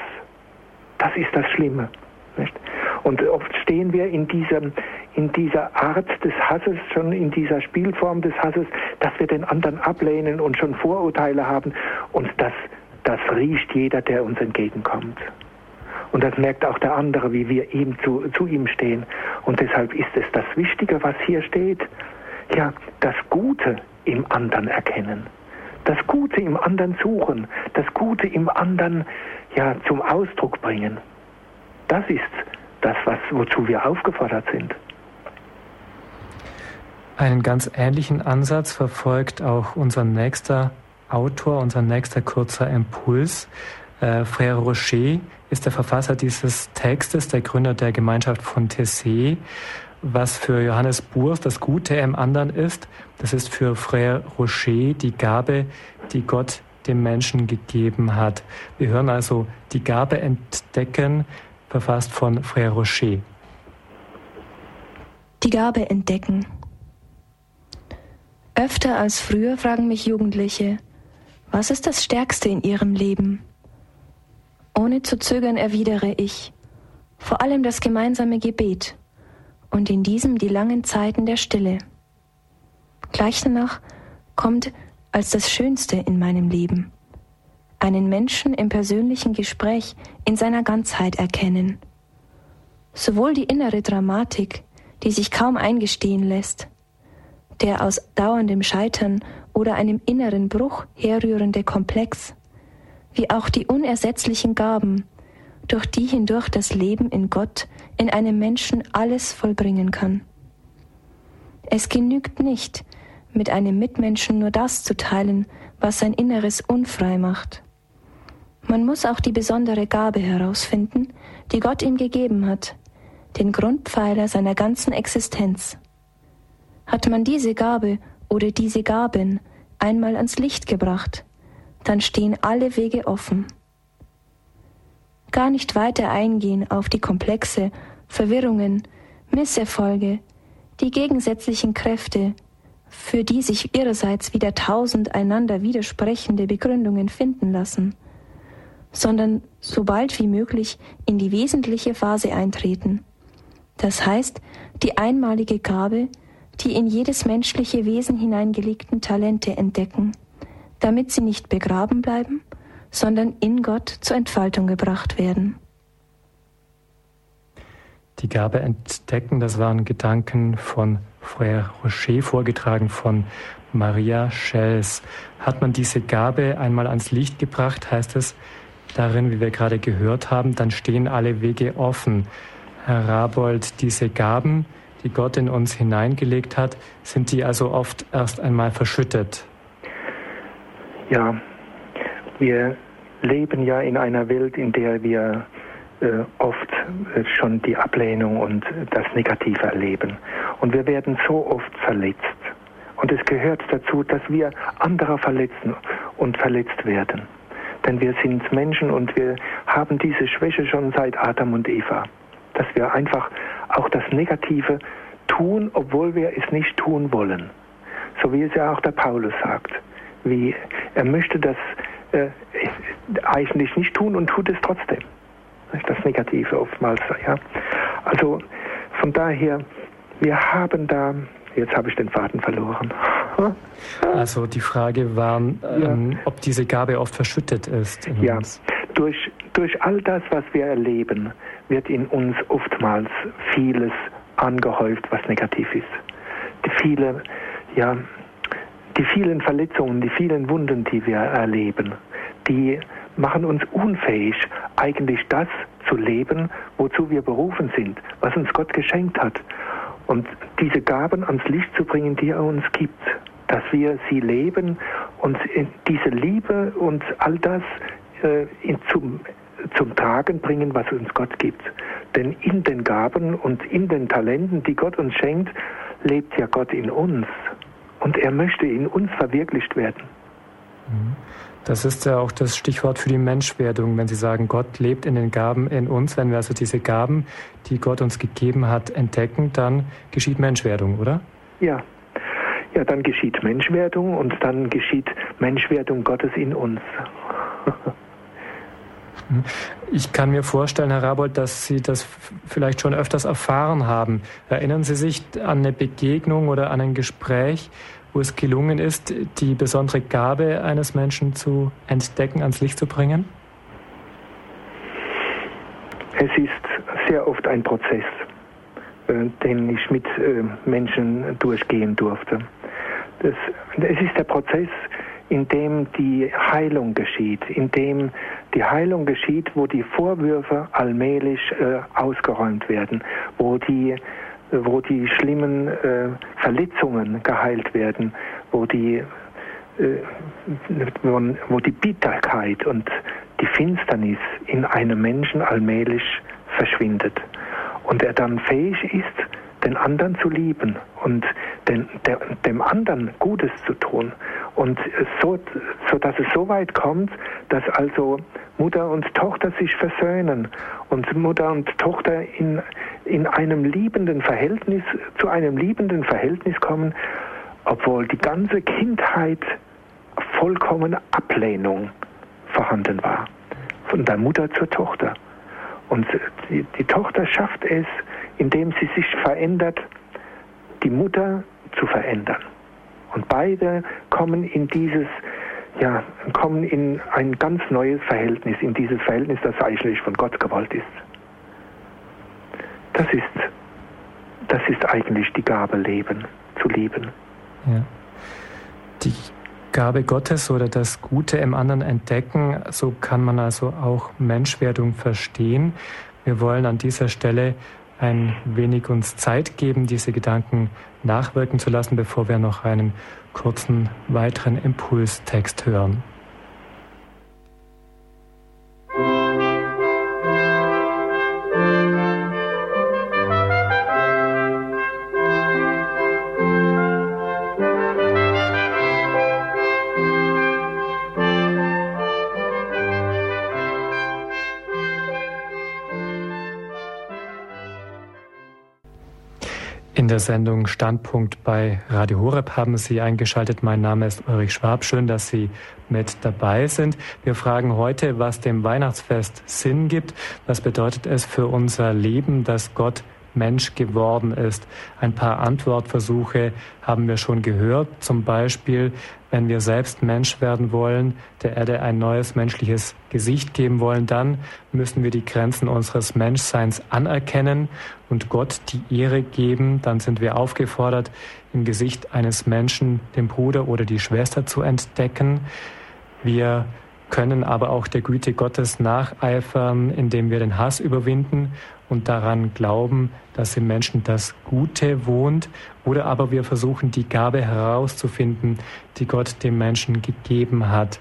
Das ist das Schlimme. Nicht? Und oft stehen wir in, diesem, in dieser Art des Hasses, schon in dieser Spielform des Hasses, dass wir den anderen ablehnen und schon Vorurteile haben. Und das, das riecht jeder, der uns entgegenkommt. Und das merkt auch der andere, wie wir ihm zu, zu ihm stehen. Und deshalb ist es das Wichtige, was hier steht, ja, das Gute im anderen erkennen. Das Gute im anderen suchen, das Gute im anderen ja zum Ausdruck bringen. Das ist das, was, wozu wir aufgefordert sind. Einen ganz ähnlichen Ansatz verfolgt auch unser nächster Autor, unser nächster kurzer Impuls. Äh, Frère Rocher ist der Verfasser dieses Textes, der Gründer der Gemeinschaft von Tessé. Was für Johannes Burs das Gute im anderen ist, das ist für Frère Rocher die Gabe, die Gott dem Menschen gegeben hat. Wir hören also die Gabe entdecken, verfasst von Frère Rocher. Die Gabe entdecken. Öfter als früher fragen mich Jugendliche, was ist das Stärkste in ihrem Leben? Ohne zu zögern erwidere ich, vor allem das gemeinsame Gebet und in diesem die langen Zeiten der Stille. Gleich danach kommt als das Schönste in meinem Leben einen Menschen im persönlichen Gespräch in seiner Ganzheit erkennen. Sowohl die innere Dramatik, die sich kaum eingestehen lässt, der aus dauerndem Scheitern oder einem inneren Bruch herrührende Komplex, wie auch die unersetzlichen Gaben, durch die hindurch das Leben in Gott in einem Menschen alles vollbringen kann. Es genügt nicht, mit einem Mitmenschen nur das zu teilen, was sein Inneres unfrei macht. Man muss auch die besondere Gabe herausfinden, die Gott ihm gegeben hat, den Grundpfeiler seiner ganzen Existenz. Hat man diese Gabe oder diese Gaben einmal ans Licht gebracht, dann stehen alle Wege offen. Gar nicht weiter eingehen auf die Komplexe, Verwirrungen, Misserfolge, die gegensätzlichen Kräfte, für die sich ihrerseits wieder tausend einander widersprechende Begründungen finden lassen – sondern so bald wie möglich in die wesentliche Phase eintreten. Das heißt, die einmalige Gabe, die in jedes menschliche Wesen hineingelegten Talente entdecken, damit sie nicht begraben bleiben, sondern in Gott zur Entfaltung gebracht werden. Die Gabe entdecken, das waren Gedanken von Frère Rocher, vorgetragen von Maria Schels. Hat man diese Gabe einmal ans Licht gebracht, heißt es, darin, wie wir gerade gehört haben, dann stehen alle Wege offen. Herr Rabold, diese Gaben, die Gott in uns hineingelegt hat, sind die also oft erst einmal verschüttet? Ja, wir leben ja in einer Welt, in der wir äh, oft äh, schon die Ablehnung und das Negative erleben. Und wir werden so oft verletzt. Und es gehört dazu, dass wir andere verletzen und verletzt werden. Denn wir sind Menschen und wir haben diese Schwäche schon seit Adam und Eva. Dass wir einfach auch das Negative tun, obwohl wir es nicht tun wollen. so wie es ja auch der Paulus sagt. Wie er möchte das äh, eigentlich nicht tun und tut es trotzdem. Das Negative oftmals, ja. Also von daher, wir haben da, jetzt habe ich den Faden verloren. Also die Frage war, ähm, ja. ob diese Gabe oft verschüttet ist. ja, durch, durch all das, was wir erleben, wird in uns oftmals vieles angehäuft, was negativ ist. Die viele, ja, die vielen Verletzungen, die vielen Wunden, die wir erleben, die machen uns unfähig, eigentlich das zu leben, wozu wir berufen sind, was uns Gott geschenkt hat. Und diese Gaben ans Licht zu bringen, die er uns gibt, dass wir sie leben und diese Liebe und all das äh, zum, zum Tragen bringen, was uns Gott gibt. Denn in den Gaben und in den Talenten, die Gott uns schenkt, lebt ja Gott in uns. Und er möchte in uns verwirklicht werden. Mhm. Das ist ja auch das Stichwort für die Menschwerdung, wenn Sie sagen, Gott lebt in den Gaben in uns. Wenn wir also diese Gaben, die Gott uns gegeben hat, entdecken, dann geschieht Menschwerdung, oder? Ja. Ja, dann geschieht Menschwerdung und dann geschieht Menschwerdung Gottes in uns. Ich kann mir vorstellen, Herr Rabold, dass Sie das vielleicht schon öfters erfahren haben. Erinnern Sie sich an eine Begegnung oder an ein Gespräch, wo es gelungen ist, die besondere Gabe eines Menschen zu entdecken, ans Licht zu bringen? Es ist sehr oft ein Prozess, äh, den ich mit äh, Menschen durchgehen durfte. Das, es ist der Prozess, in dem die Heilung geschieht, in dem die Heilung geschieht, wo die Vorwürfe allmählich äh, ausgeräumt werden, wo die wo die schlimmen äh, Verletzungen geheilt werden, wo die, äh, wo, die Bitterkeit und die Finsternis in einem Menschen allmählich verschwindet und er dann fähig ist, den anderen zu lieben und den, der, dem anderen Gutes zu tun. Und so, so, dass es so weit kommt, dass also Mutter und Tochter sich versöhnen und Mutter und Tochter in, in einem liebenden Verhältnis, zu einem liebenden Verhältnis kommen, obwohl die ganze Kindheit vollkommene Ablehnung vorhanden war. Von der Mutter zur Tochter. Und die, die Tochter schafft es, indem sie sich verändert, die Mutter zu verändern. Und beide kommen in dieses, ja, kommen in ein ganz neues Verhältnis, in dieses Verhältnis, das eigentlich von Gott gewollt ist. Das ist, das ist eigentlich die Gabe, Leben, zu lieben. Ja. Die Gabe Gottes oder das Gute im anderen entdecken, so kann man also auch Menschwerdung verstehen. Wir wollen an dieser Stelle ein wenig uns Zeit geben, diese Gedanken nachwirken zu lassen, bevor wir noch einen kurzen weiteren Impulstext hören. Der Sendung Standpunkt bei Radio Horeb haben Sie eingeschaltet. Mein Name ist Ulrich Schwab. Schön, dass Sie mit dabei sind. Wir fragen heute, was dem Weihnachtsfest Sinn gibt. Was bedeutet es für unser Leben, dass Gott Mensch geworden ist. Ein paar Antwortversuche haben wir schon gehört. Zum Beispiel, wenn wir selbst Mensch werden wollen, der Erde ein neues menschliches Gesicht geben wollen, dann müssen wir die Grenzen unseres Menschseins anerkennen und Gott die Ehre geben. Dann sind wir aufgefordert, im Gesicht eines Menschen den Bruder oder die Schwester zu entdecken. Wir können aber auch der Güte Gottes nacheifern, indem wir den Hass überwinden und daran glauben, dass im Menschen das Gute wohnt, oder aber wir versuchen die Gabe herauszufinden, die Gott dem Menschen gegeben hat.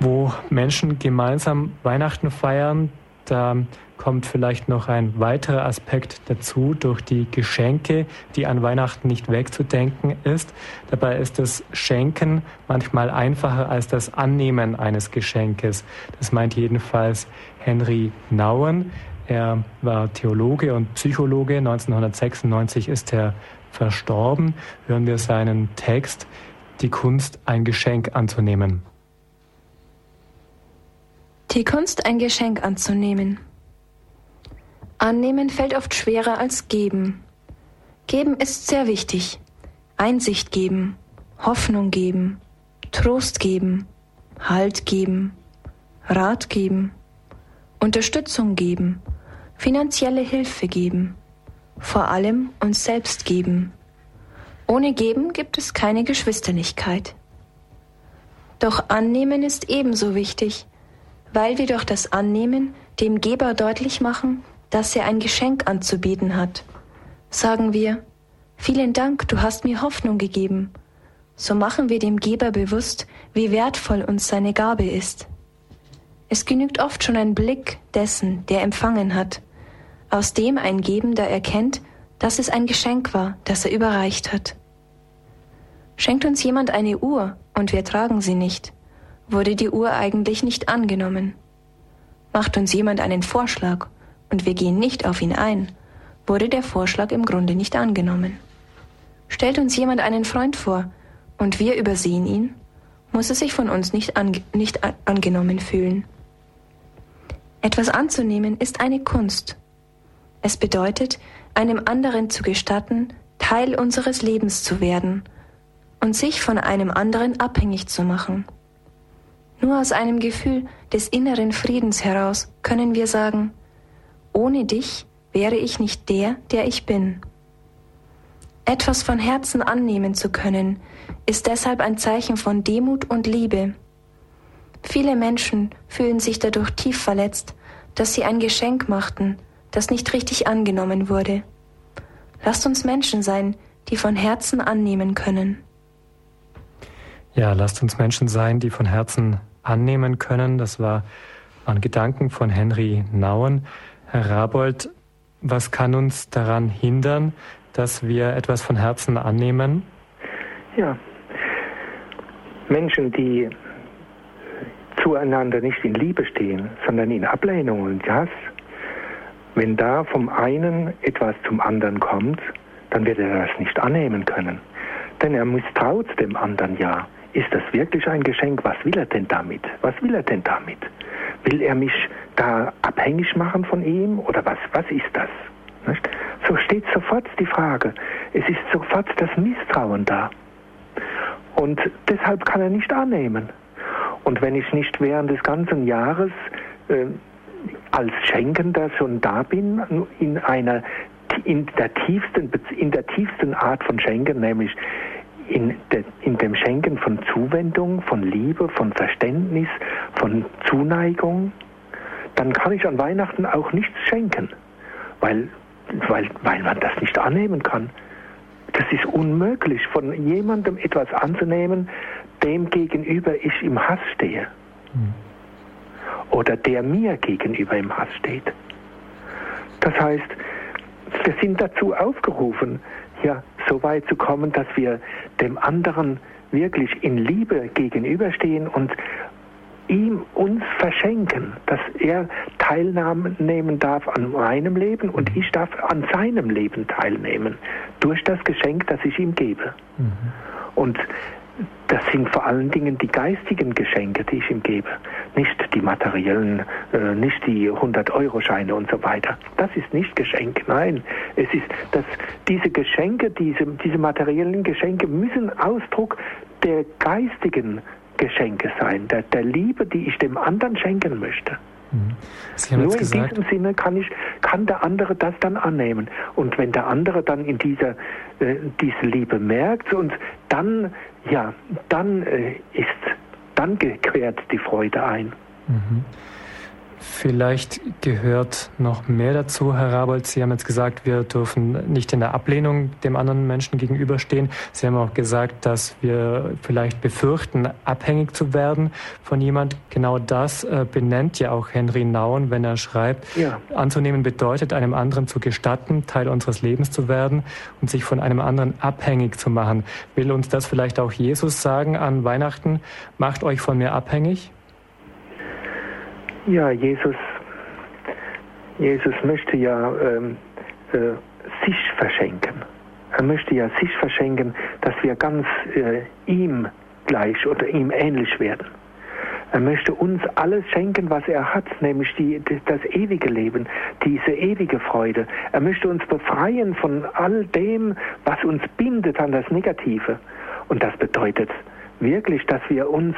Wo Menschen gemeinsam Weihnachten feiern, da kommt vielleicht noch ein weiterer Aspekt dazu durch die Geschenke, die an Weihnachten nicht wegzudenken ist. Dabei ist das Schenken manchmal einfacher als das Annehmen eines Geschenkes. Das meint jedenfalls Henry Nauen. Er war Theologe und Psychologe. 1996 ist er verstorben. Hören wir seinen Text Die Kunst, ein Geschenk anzunehmen. Die Kunst, ein Geschenk anzunehmen. Annehmen fällt oft schwerer als geben. Geben ist sehr wichtig. Einsicht geben, Hoffnung geben, Trost geben, Halt geben, Rat geben, Unterstützung geben, finanzielle Hilfe geben, vor allem uns selbst geben. Ohne Geben gibt es keine Geschwisterlichkeit. Doch Annehmen ist ebenso wichtig, weil wir durch das Annehmen dem Geber deutlich machen, dass er ein Geschenk anzubieten hat. Sagen wir, vielen Dank, du hast mir Hoffnung gegeben. So machen wir dem Geber bewusst, wie wertvoll uns seine Gabe ist. Es genügt oft schon ein Blick dessen, der empfangen hat, aus dem ein Gebender erkennt, dass es ein Geschenk war, das er überreicht hat. Schenkt uns jemand eine Uhr und wir tragen sie nicht, wurde die Uhr eigentlich nicht angenommen. Macht uns jemand einen Vorschlag und wir gehen nicht auf ihn ein, wurde der Vorschlag im Grunde nicht angenommen. Stellt uns jemand einen Freund vor und wir übersehen ihn, muss er sich von uns nicht, ange nicht angenommen fühlen. Etwas anzunehmen ist eine Kunst. Es bedeutet, einem anderen zu gestatten, Teil unseres Lebens zu werden und sich von einem anderen abhängig zu machen. Nur aus einem Gefühl des inneren Friedens heraus können wir sagen, ohne dich wäre ich nicht der, der ich bin. Etwas von Herzen annehmen zu können, ist deshalb ein Zeichen von Demut und Liebe. Viele Menschen fühlen sich dadurch tief verletzt, dass sie ein Geschenk machten, das nicht richtig angenommen wurde. Lasst uns Menschen sein, die von Herzen annehmen können. Ja, lasst uns Menschen sein, die von Herzen annehmen können. Das war ein Gedanken von Henry Nauen. Herr Rabold, was kann uns daran hindern, dass wir etwas von Herzen annehmen? Ja, Menschen, die zueinander nicht in Liebe stehen, sondern in Ablehnung und Hass, wenn da vom einen etwas zum anderen kommt, dann wird er das nicht annehmen können. Denn er misstraut dem anderen ja. Ist das wirklich ein Geschenk? Was will er denn damit? Was will er denn damit? Will er mich da abhängig machen von ihm oder was, was ist das? Nicht? So steht sofort die Frage. Es ist sofort das Misstrauen da. Und deshalb kann er nicht annehmen. Und wenn ich nicht während des ganzen Jahres äh, als Schenkender schon da bin, in einer in der tiefsten in der tiefsten Art von Schenken, nämlich in, de, in dem Schenken von Zuwendung, von Liebe, von Verständnis, von Zuneigung, dann kann ich an Weihnachten auch nichts schenken, weil, weil, weil man das nicht annehmen kann. Das ist unmöglich, von jemandem etwas anzunehmen, dem gegenüber ich im Hass stehe. Mhm. Oder der mir gegenüber im Hass steht. Das heißt, wir sind dazu aufgerufen, ja, so weit zu kommen, dass wir dem anderen wirklich in Liebe gegenüberstehen und ihm uns verschenken, dass er teilnehmen darf an meinem Leben und ich darf an seinem Leben teilnehmen durch das Geschenk, das ich ihm gebe. Mhm. Und das sind vor allen Dingen die geistigen Geschenke, die ich ihm gebe. Nicht die materiellen, äh, nicht die 100-Euro-Scheine und so weiter. Das ist nicht Geschenk. Nein, es ist, dass diese Geschenke, diese, diese materiellen Geschenke müssen Ausdruck der geistigen Geschenke sein, der, der Liebe, die ich dem anderen schenken möchte. Mhm. Nur in gesagt, diesem Sinne kann ich, kann der andere das dann annehmen. Und wenn der andere dann in dieser äh, diese Liebe merkt und dann ja, dann äh, ist dann quert die Freude ein. Mhm. Vielleicht gehört noch mehr dazu, Herr Rabold. Sie haben jetzt gesagt, wir dürfen nicht in der Ablehnung dem anderen Menschen gegenüberstehen. Sie haben auch gesagt, dass wir vielleicht befürchten, abhängig zu werden von jemand. Genau das äh, benennt ja auch Henry Nauen, wenn er schreibt, ja. anzunehmen bedeutet, einem anderen zu gestatten, Teil unseres Lebens zu werden und sich von einem anderen abhängig zu machen. Will uns das vielleicht auch Jesus sagen an Weihnachten? Macht euch von mir abhängig? Ja, Jesus, Jesus möchte ja ähm, äh, sich verschenken. Er möchte ja sich verschenken, dass wir ganz äh, ihm gleich oder ihm ähnlich werden. Er möchte uns alles schenken, was er hat, nämlich die, das ewige Leben, diese ewige Freude. Er möchte uns befreien von all dem, was uns bindet an das Negative. Und das bedeutet wirklich, dass wir uns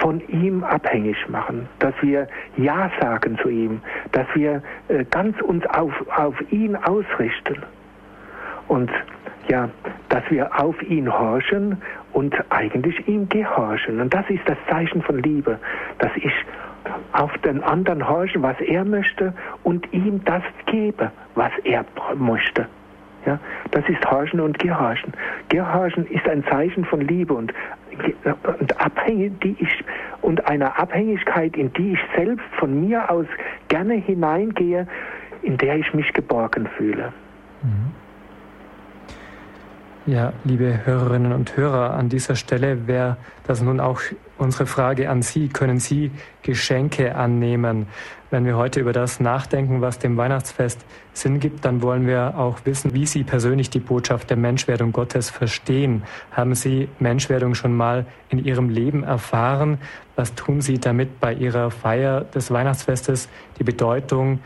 von ihm abhängig machen, dass wir Ja sagen zu ihm, dass wir äh, ganz uns auf, auf ihn ausrichten. Und ja, dass wir auf ihn horchen und eigentlich ihm gehorchen. Und das ist das Zeichen von Liebe, dass ich auf den anderen horche, was er möchte und ihm das gebe, was er möchte. Ja, das ist Horchen und Gehorchen. Gehorchen ist ein Zeichen von Liebe und, und, abhängig, die ich, und einer Abhängigkeit, in die ich selbst von mir aus gerne hineingehe, in der ich mich geborgen fühle. Mhm. Ja, liebe Hörerinnen und Hörer, an dieser Stelle wäre das nun auch unsere Frage an Sie. Können Sie Geschenke annehmen? Wenn wir heute über das nachdenken, was dem Weihnachtsfest Sinn gibt, dann wollen wir auch wissen, wie Sie persönlich die Botschaft der Menschwerdung Gottes verstehen. Haben Sie Menschwerdung schon mal in Ihrem Leben erfahren? Was tun Sie damit bei Ihrer Feier des Weihnachtsfestes die Bedeutung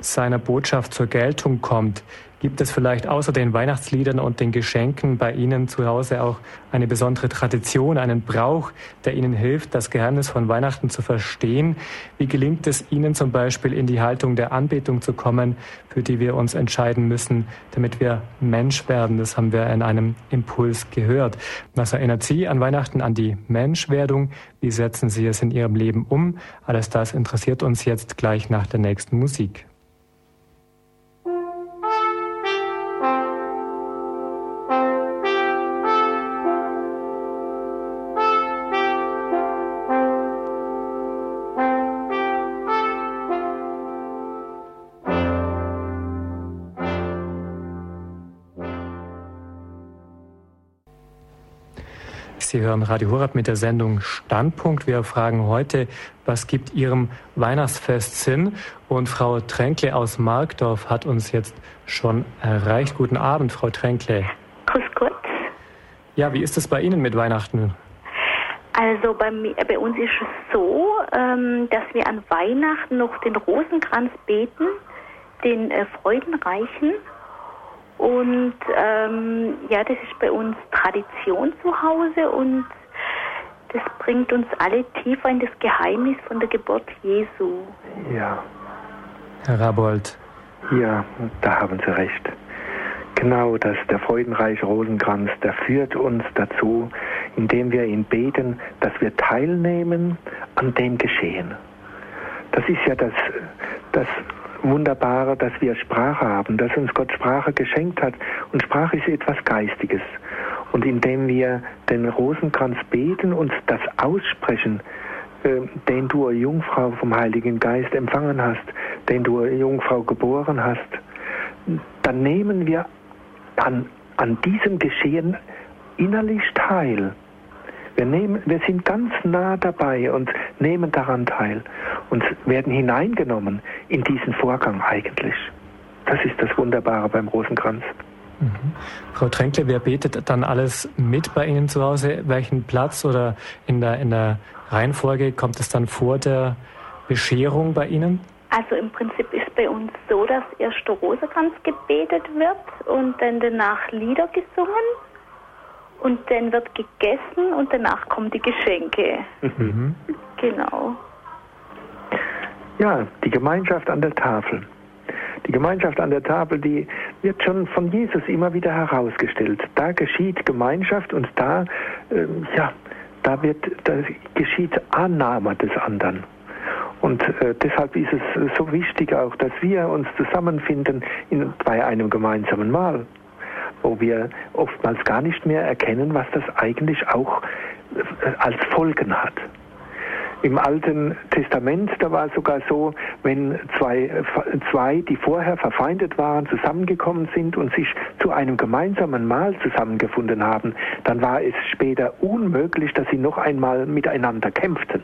seiner Botschaft zur Geltung kommt? Gibt es vielleicht außer den Weihnachtsliedern und den Geschenken bei Ihnen zu Hause auch eine besondere Tradition, einen Brauch, der Ihnen hilft, das Geheimnis von Weihnachten zu verstehen? Wie gelingt es Ihnen zum Beispiel in die Haltung der Anbetung zu kommen, für die wir uns entscheiden müssen, damit wir Mensch werden? Das haben wir in einem Impuls gehört. Was erinnert Sie an Weihnachten, an die Menschwerdung? Wie setzen Sie es in Ihrem Leben um? Alles das interessiert uns jetzt gleich nach der nächsten Musik. Sie hören Radio Horab mit der Sendung Standpunkt. Wir fragen heute, was gibt Ihrem Weihnachtsfest Sinn? Und Frau Tränkle aus Markdorf hat uns jetzt schon erreicht. Guten Abend, Frau Tränkle. Grüß Gott. Ja, wie ist es bei Ihnen mit Weihnachten? Also bei, mir, bei uns ist es so, ähm, dass wir an Weihnachten noch den Rosenkranz beten, den äh, Freudenreichen. Und ähm, ja, das ist bei uns Tradition zu Hause und das bringt uns alle tiefer in das Geheimnis von der Geburt Jesu. Ja. Herr Rabold. Ja, da haben Sie recht. Genau, dass der freudenreiche Rosenkranz, der führt uns dazu, indem wir ihn beten, dass wir teilnehmen an dem Geschehen. Das ist ja das, das Wunderbare, dass wir Sprache haben, dass uns Gott Sprache geschenkt hat. Und Sprache ist etwas Geistiges. Und indem wir den Rosenkranz beten und das aussprechen, äh, den du, Jungfrau, vom Heiligen Geist empfangen hast, den du, Jungfrau, geboren hast, dann nehmen wir an, an diesem Geschehen innerlich teil. Wir, nehmen, wir sind ganz nah dabei und nehmen daran teil und werden hineingenommen in diesen Vorgang eigentlich. Das ist das Wunderbare beim Rosenkranz. Mhm. Frau Tränkle, wer betet dann alles mit bei Ihnen zu Hause? Welchen Platz oder in der, in der Reihenfolge kommt es dann vor der Bescherung bei Ihnen? Also im Prinzip ist bei uns so, dass erst der Rosenkranz gebetet wird und dann danach Lieder gesungen und dann wird gegessen und danach kommen die Geschenke. Mhm. Genau. Ja, die Gemeinschaft an der Tafel. Die Gemeinschaft an der Tafel, die wird schon von Jesus immer wieder herausgestellt. Da geschieht Gemeinschaft und da, äh, ja, da wird, da geschieht Annahme des anderen. Und äh, deshalb ist es so wichtig auch, dass wir uns zusammenfinden in, bei einem gemeinsamen Mahl wo wir oftmals gar nicht mehr erkennen, was das eigentlich auch äh, als Folgen hat. Im Alten Testament, da war es sogar so, wenn zwei, zwei, die vorher verfeindet waren, zusammengekommen sind und sich zu einem gemeinsamen Mahl zusammengefunden haben, dann war es später unmöglich, dass sie noch einmal miteinander kämpften.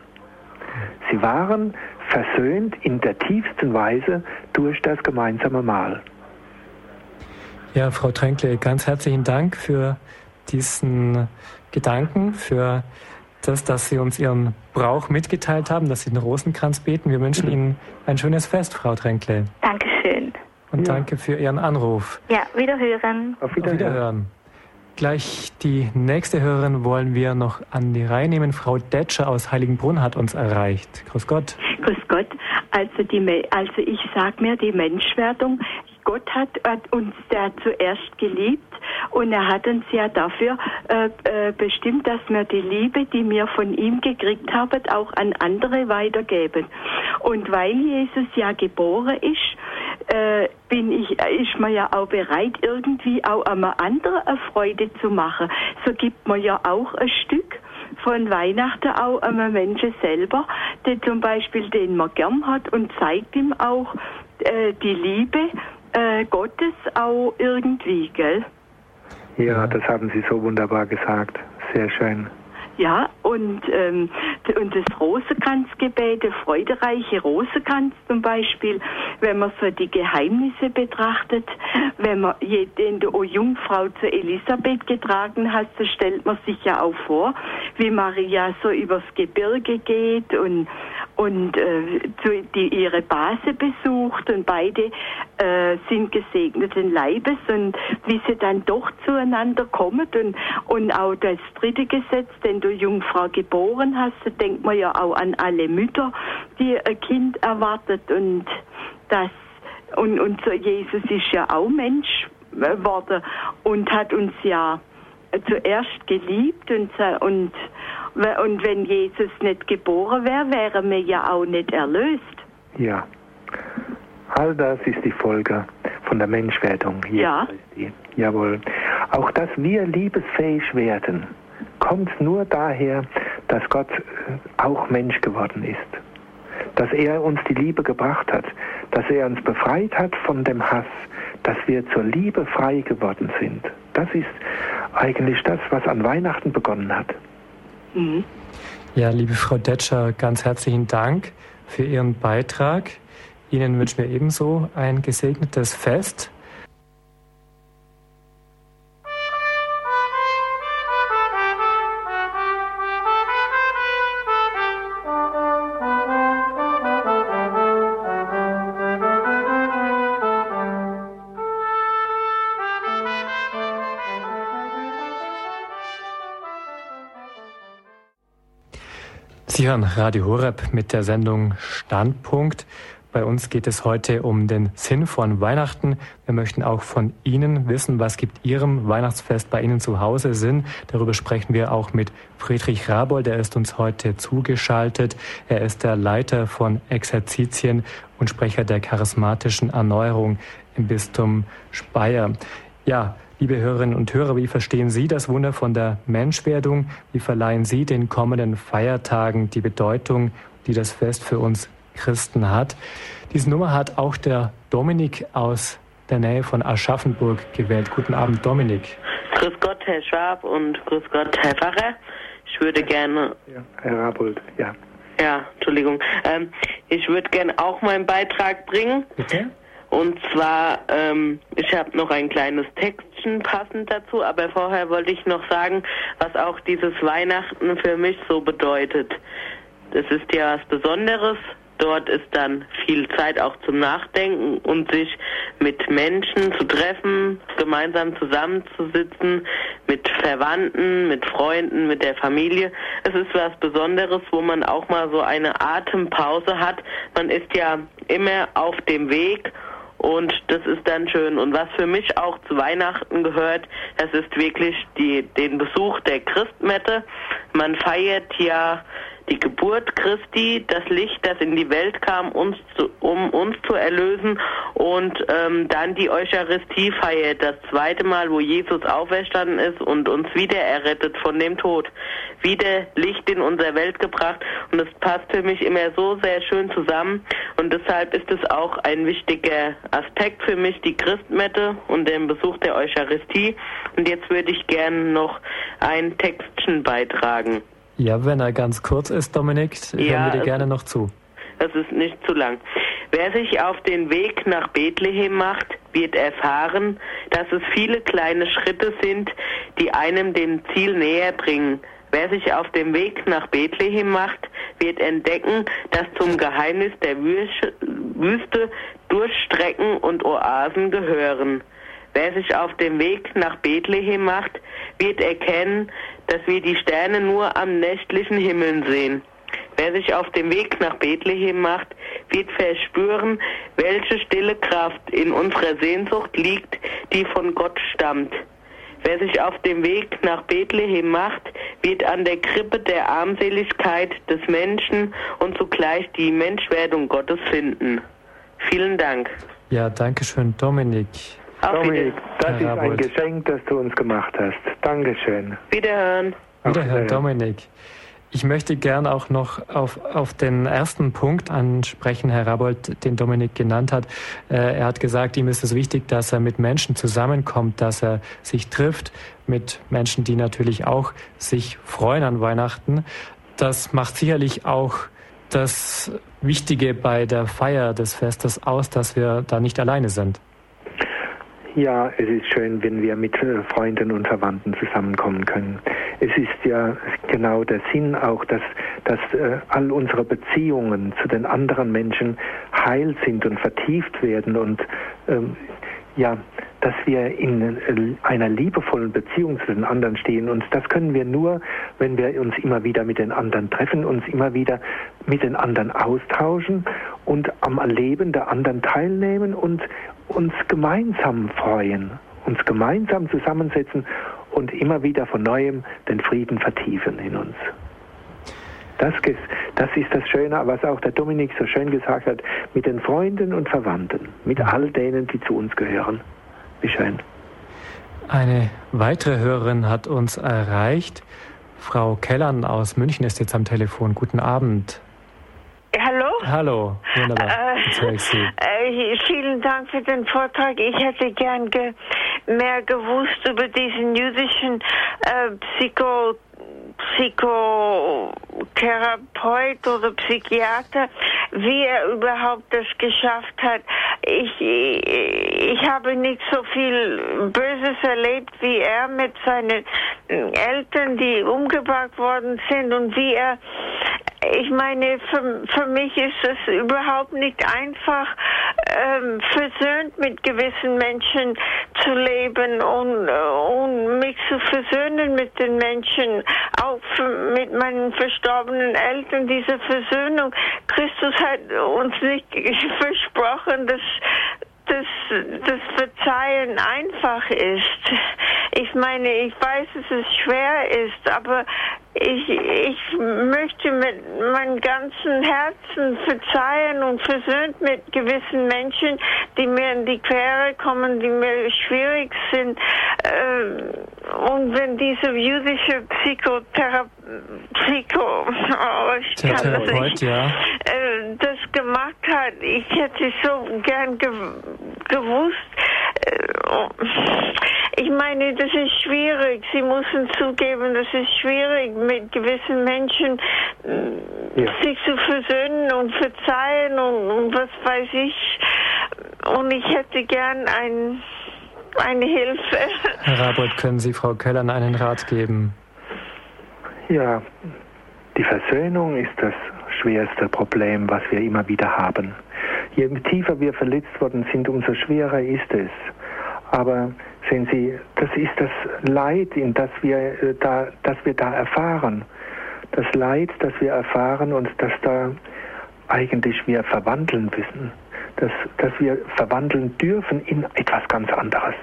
sie waren versöhnt in der tiefsten Weise durch das gemeinsame Mahl. Ja, Frau Tränkle, ganz herzlichen Dank für diesen Gedanken, für das, dass Sie uns Ihren Brauch mitgeteilt haben, dass Sie den Rosenkranz beten. Wir wünschen Ihnen ein schönes Fest, Frau Tränkle. Dankeschön. Und ja. danke für Ihren Anruf. Ja, wiederhören. Auf Wiederhören. Auf Wiederhören. Gleich die nächste Hörerin wollen wir noch an die Reihe nehmen. Frau Detscher aus Heiligenbrunn hat uns erreicht. Grüß Gott. Grüß Gott. Also, die, also ich sage mir, die Menschwerdung, Gott hat, uns da zuerst geliebt und er hat uns ja dafür äh, äh, bestimmt, dass wir die Liebe, die wir von ihm gekriegt haben, auch an andere weitergeben. Und weil Jesus ja geboren ist, äh, bin ich, ist man ja auch bereit, irgendwie auch einem anderen eine Freude zu machen. So gibt man ja auch ein Stück von Weihnachten auch einem Menschen selber, der zum Beispiel den man gern hat und zeigt ihm auch äh, die Liebe äh, Gottes auch irgendwie, gell? Ja, das haben Sie so wunderbar gesagt. Sehr schön. Ja, und, ähm, und das Rosenkranzgebet, der freudereiche Rosenkranz zum Beispiel, wenn man so die Geheimnisse betrachtet, wenn man den du Jungfrau zu Elisabeth getragen hast, so stellt man sich ja auch vor, wie Maria so übers Gebirge geht und und äh, zu, die ihre Base besucht und beide äh, sind gesegneten Leibes und wie sie dann doch zueinander kommen und, und auch das dritte Gesetz, denn du Jungfrau geboren hast, da denkt man ja auch an alle Mütter, die ein Kind erwartet und das und, und so Jesus ist ja auch Mensch geworden und hat uns ja zuerst geliebt und, und und wenn Jesus nicht geboren wäre, wären wir ja auch nicht erlöst. Ja. All das ist die Folge von der Menschwerdung. Ja. Christi. Jawohl. Auch dass wir liebesfähig werden, kommt nur daher, dass Gott auch Mensch geworden ist. Dass er uns die Liebe gebracht hat, dass er uns befreit hat von dem Hass, dass wir zur Liebe frei geworden sind. Das ist eigentlich das, was an Weihnachten begonnen hat. Mhm. Ja, liebe Frau Detscher, ganz herzlichen Dank für Ihren Beitrag. Ihnen wünschen wir ebenso ein gesegnetes Fest. Sie hören Radio Horeb mit der Sendung Standpunkt. Bei uns geht es heute um den Sinn von Weihnachten. Wir möchten auch von Ihnen wissen, was gibt Ihrem Weihnachtsfest bei Ihnen zu Hause Sinn. Darüber sprechen wir auch mit Friedrich Raboll, der ist uns heute zugeschaltet. Er ist der Leiter von Exerzitien und Sprecher der charismatischen Erneuerung im Bistum Speyer. Ja, Liebe Hörerinnen und Hörer, wie verstehen Sie das Wunder von der Menschwerdung? Wie verleihen Sie den kommenden Feiertagen die Bedeutung, die das Fest für uns Christen hat? Diese Nummer hat auch der Dominik aus der Nähe von Aschaffenburg gewählt. Guten Abend, Dominik. Grüß Gott, Herr Schwab und grüß Gott, Herr Pfarrer. Ich würde gerne. Ja, Herr Rabold, ja. Ja, Entschuldigung. Ähm, ich würde gerne auch meinen Beitrag bringen. Bitte? Und zwar, ähm, ich habe noch ein kleines Textchen passend dazu, aber vorher wollte ich noch sagen, was auch dieses Weihnachten für mich so bedeutet. Das ist ja was Besonderes. Dort ist dann viel Zeit auch zum Nachdenken und sich mit Menschen zu treffen, gemeinsam zusammenzusitzen, mit Verwandten, mit Freunden, mit der Familie. Es ist was Besonderes, wo man auch mal so eine Atempause hat. Man ist ja immer auf dem Weg und das ist dann schön. Und was für mich auch zu Weihnachten gehört, das ist wirklich die, den Besuch der Christmette. Man feiert ja die Geburt Christi, das Licht, das in die Welt kam, uns zu, um uns zu erlösen und ähm, dann die Eucharistiefeier, das zweite Mal, wo Jesus auferstanden ist und uns wieder errettet von dem Tod, wieder Licht in unsere Welt gebracht und es passt für mich immer so sehr schön zusammen und deshalb ist es auch ein wichtiger Aspekt für mich, die Christmette und den Besuch der Eucharistie. Und jetzt würde ich gerne noch ein Textchen beitragen. Ja, wenn er ganz kurz ist, Dominik, hören Ja, wir dir gerne noch zu. Das ist nicht zu lang. Wer sich auf den Weg nach Bethlehem macht, wird erfahren, dass es viele kleine Schritte sind, die einem dem Ziel näher bringen. Wer sich auf dem Weg nach Bethlehem macht, wird entdecken, dass zum Geheimnis der Wüste Durchstrecken und Oasen gehören. Wer sich auf dem Weg nach Bethlehem macht, wird erkennen, dass wir die Sterne nur am nächtlichen Himmel sehen. Wer sich auf dem Weg nach Bethlehem macht, wird verspüren, welche stille Kraft in unserer Sehnsucht liegt, die von Gott stammt. Wer sich auf dem Weg nach Bethlehem macht, wird an der Krippe der Armseligkeit des Menschen und zugleich die Menschwerdung Gottes finden. Vielen Dank. Ja, danke schön, Dominik. Auf Dominik, das Herr ist ein. Geschenk, das du uns gemacht hast. Dankeschön. Wiederhören, Wiederhören. Dominik. Ich möchte gern auch noch auf, auf den ersten Punkt ansprechen, Herr Rabold, den Dominik genannt hat. Äh, er hat gesagt, ihm ist es wichtig, dass er mit Menschen zusammenkommt, dass er sich trifft mit Menschen, die natürlich auch sich freuen an Weihnachten. Das macht sicherlich auch das Wichtige bei der Feier des Festes aus, dass wir da nicht alleine sind. Ja, es ist schön, wenn wir mit äh, Freunden und Verwandten zusammenkommen können. Es ist ja genau der Sinn auch, dass, dass äh, all unsere Beziehungen zu den anderen Menschen heil sind und vertieft werden und ähm, ja, dass wir in äh, einer liebevollen Beziehung zu den anderen stehen. Und das können wir nur, wenn wir uns immer wieder mit den anderen treffen, uns immer wieder mit den anderen austauschen und am Erleben der anderen teilnehmen und uns gemeinsam freuen, uns gemeinsam zusammensetzen und immer wieder von neuem den Frieden vertiefen in uns. Das, das ist das Schöne, was auch der Dominik so schön gesagt hat, mit den Freunden und Verwandten, mit all denen, die zu uns gehören. Wie schön. Eine weitere Hörerin hat uns erreicht. Frau Kellern aus München ist jetzt am Telefon. Guten Abend. Hallo? Hallo, wunderbar. Äh, Jetzt höre ich Sie. äh, vielen Dank für den Vortrag. Ich hätte gern ge mehr gewusst über diesen jüdischen äh, Psycho Psychotherapeut oder Psychiater, wie er überhaupt das geschafft hat. Ich, ich habe nicht so viel Böses erlebt wie er mit seinen Eltern, die umgebracht worden sind und wie er ich meine, für, für mich ist es überhaupt nicht einfach, ähm, versöhnt mit gewissen Menschen zu leben und, und mich zu versöhnen mit den Menschen, auch für, mit meinen verstorbenen Eltern. Diese Versöhnung, Christus hat uns nicht versprochen, dass dass das Verzeihen einfach ist. Ich meine, ich weiß, dass es schwer ist, aber ich, ich möchte mit meinem ganzen Herzen verzeihen und versöhnt mit gewissen Menschen, die mir in die Quere kommen, die mir schwierig sind. Ähm, Und wenn diese jüdische Psychotherapie, Psycho, oh, ich das nicht, ja. äh, das gemacht hat, ich hätte so gern gew gewusst. Äh, ich meine, das ist schwierig. Sie müssen zugeben, das ist schwierig, mit gewissen Menschen äh, Ja. sich zu versöhnen und verzeihen und, und was weiß ich. Und ich hätte gern ein, eine Hilfe. Herr Rabold, können Sie Frau Kellern einen Rat geben? Ja, die Versöhnung ist das schwerste Problem, was wir immer wieder haben. Je tiefer wir verletzt worden sind, umso schwerer ist es. Aber sehen Sie, das ist das Leid, in das wir äh, da, das wir da erfahren. Das Leid, das wir erfahren und das da eigentlich wir verwandeln müssen. Das, das wir verwandeln dürfen in etwas ganz anderes.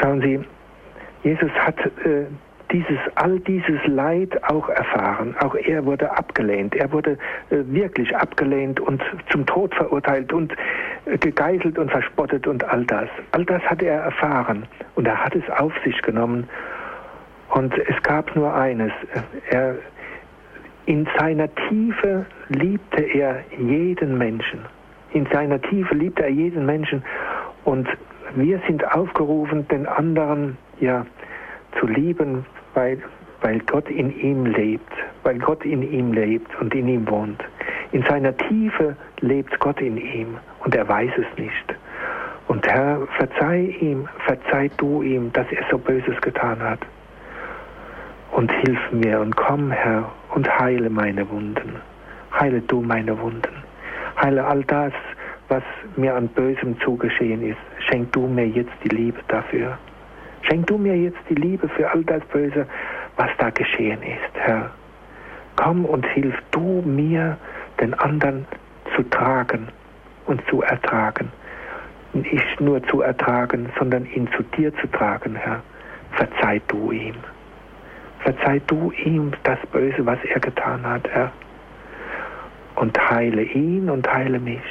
Schauen Sie, Jesus hat äh, dieses, all dieses Leid auch erfahren. Auch er wurde abgelehnt. Er wurde äh, wirklich abgelehnt und zum Tod verurteilt und äh, gegeißelt und verspottet und all das. All das hat er erfahren und er hat es auf sich genommen. Und es gab nur eines. Er, in seiner Tiefe liebte er jeden Menschen. In seiner Tiefe liebte er jeden Menschen. Und wir sind aufgerufen, den anderen ja zu lieben, weil, weil Gott in ihm lebt, weil Gott in ihm lebt und in ihm wohnt. In seiner Tiefe lebt Gott in ihm und er weiß es nicht. Und Herr, verzeih ihm, verzeih du ihm, dass er so Böses getan hat. Und hilf mir und komm, Herr, und heile meine Wunden. Heile du meine Wunden. Heile all das, was mir an Bösem zugeschehen ist. Schenk du mir jetzt die Liebe dafür. Schenk du mir jetzt die Liebe für all das Böse, was da geschehen ist, Herr. Komm und hilf du mir, den anderen zu tragen und zu ertragen. Nicht nur zu ertragen, sondern ihn zu dir zu tragen, Herr. Verzeih du ihm. Verzeih du ihm das Böse, was er getan hat, Herr. Und heile ihn und heile mich.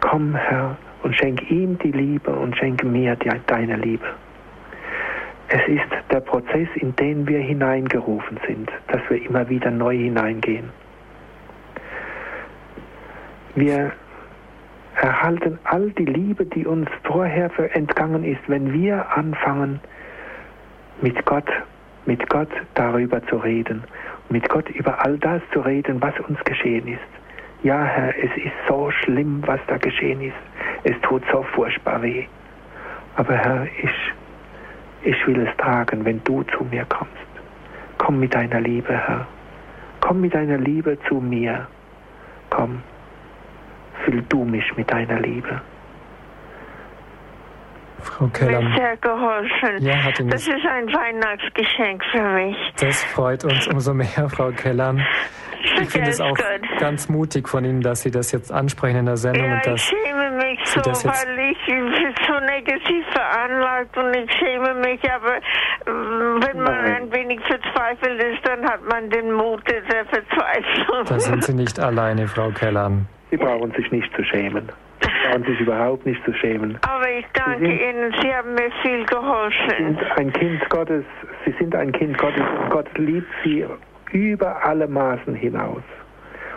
Komm, Herr, und schenk ihm die Liebe und schenk mir deine Liebe. Es ist der Prozess, in den wir hineingerufen sind, dass wir immer wieder neu hineingehen. Wir erhalten all die Liebe, die uns vorher entgangen ist, wenn wir anfangen, mit Gott, mit Gott darüber zu reden, mit Gott über all das zu reden, was uns geschehen ist. Ja, Herr, es ist so schlimm, was da geschehen ist. Es tut so furchtbar weh. Aber Herr, ich ich will es tragen, wenn du zu mir kommst. Komm mit deiner Liebe, Herr. Komm mit deiner Liebe zu mir. Komm, füll du mich mit deiner Liebe. Frau Keller. Mir sehr geholfen. Ja, hat Ihnen das ist ein Weihnachtsgeschenk für mich. Das freut uns umso mehr, Frau Keller. Ich finde es auch gut. ganz mutig von Ihnen, dass Sie das jetzt ansprechen in der Sendung Ja, und ich dass schäme mich so, das jetzt- weil ich so negativ veranlagt und ich schäme mich, aber mm, wenn man Nein. ein wenig verzweifelt ist, dann hat man den Mut der Verzweiflung. da sind Sie nicht alleine, Frau Keller. Sie brauchen sich nicht zu schämen. Sie brauchen sich überhaupt nicht zu schämen. aber ich danke Sie sind- Ihnen, Sie haben mir viel Sie geholfen. sind ein Kind Gottes. Sie sind ein Kind Gottes und Gott liebt Sie über alle Maßen hinaus.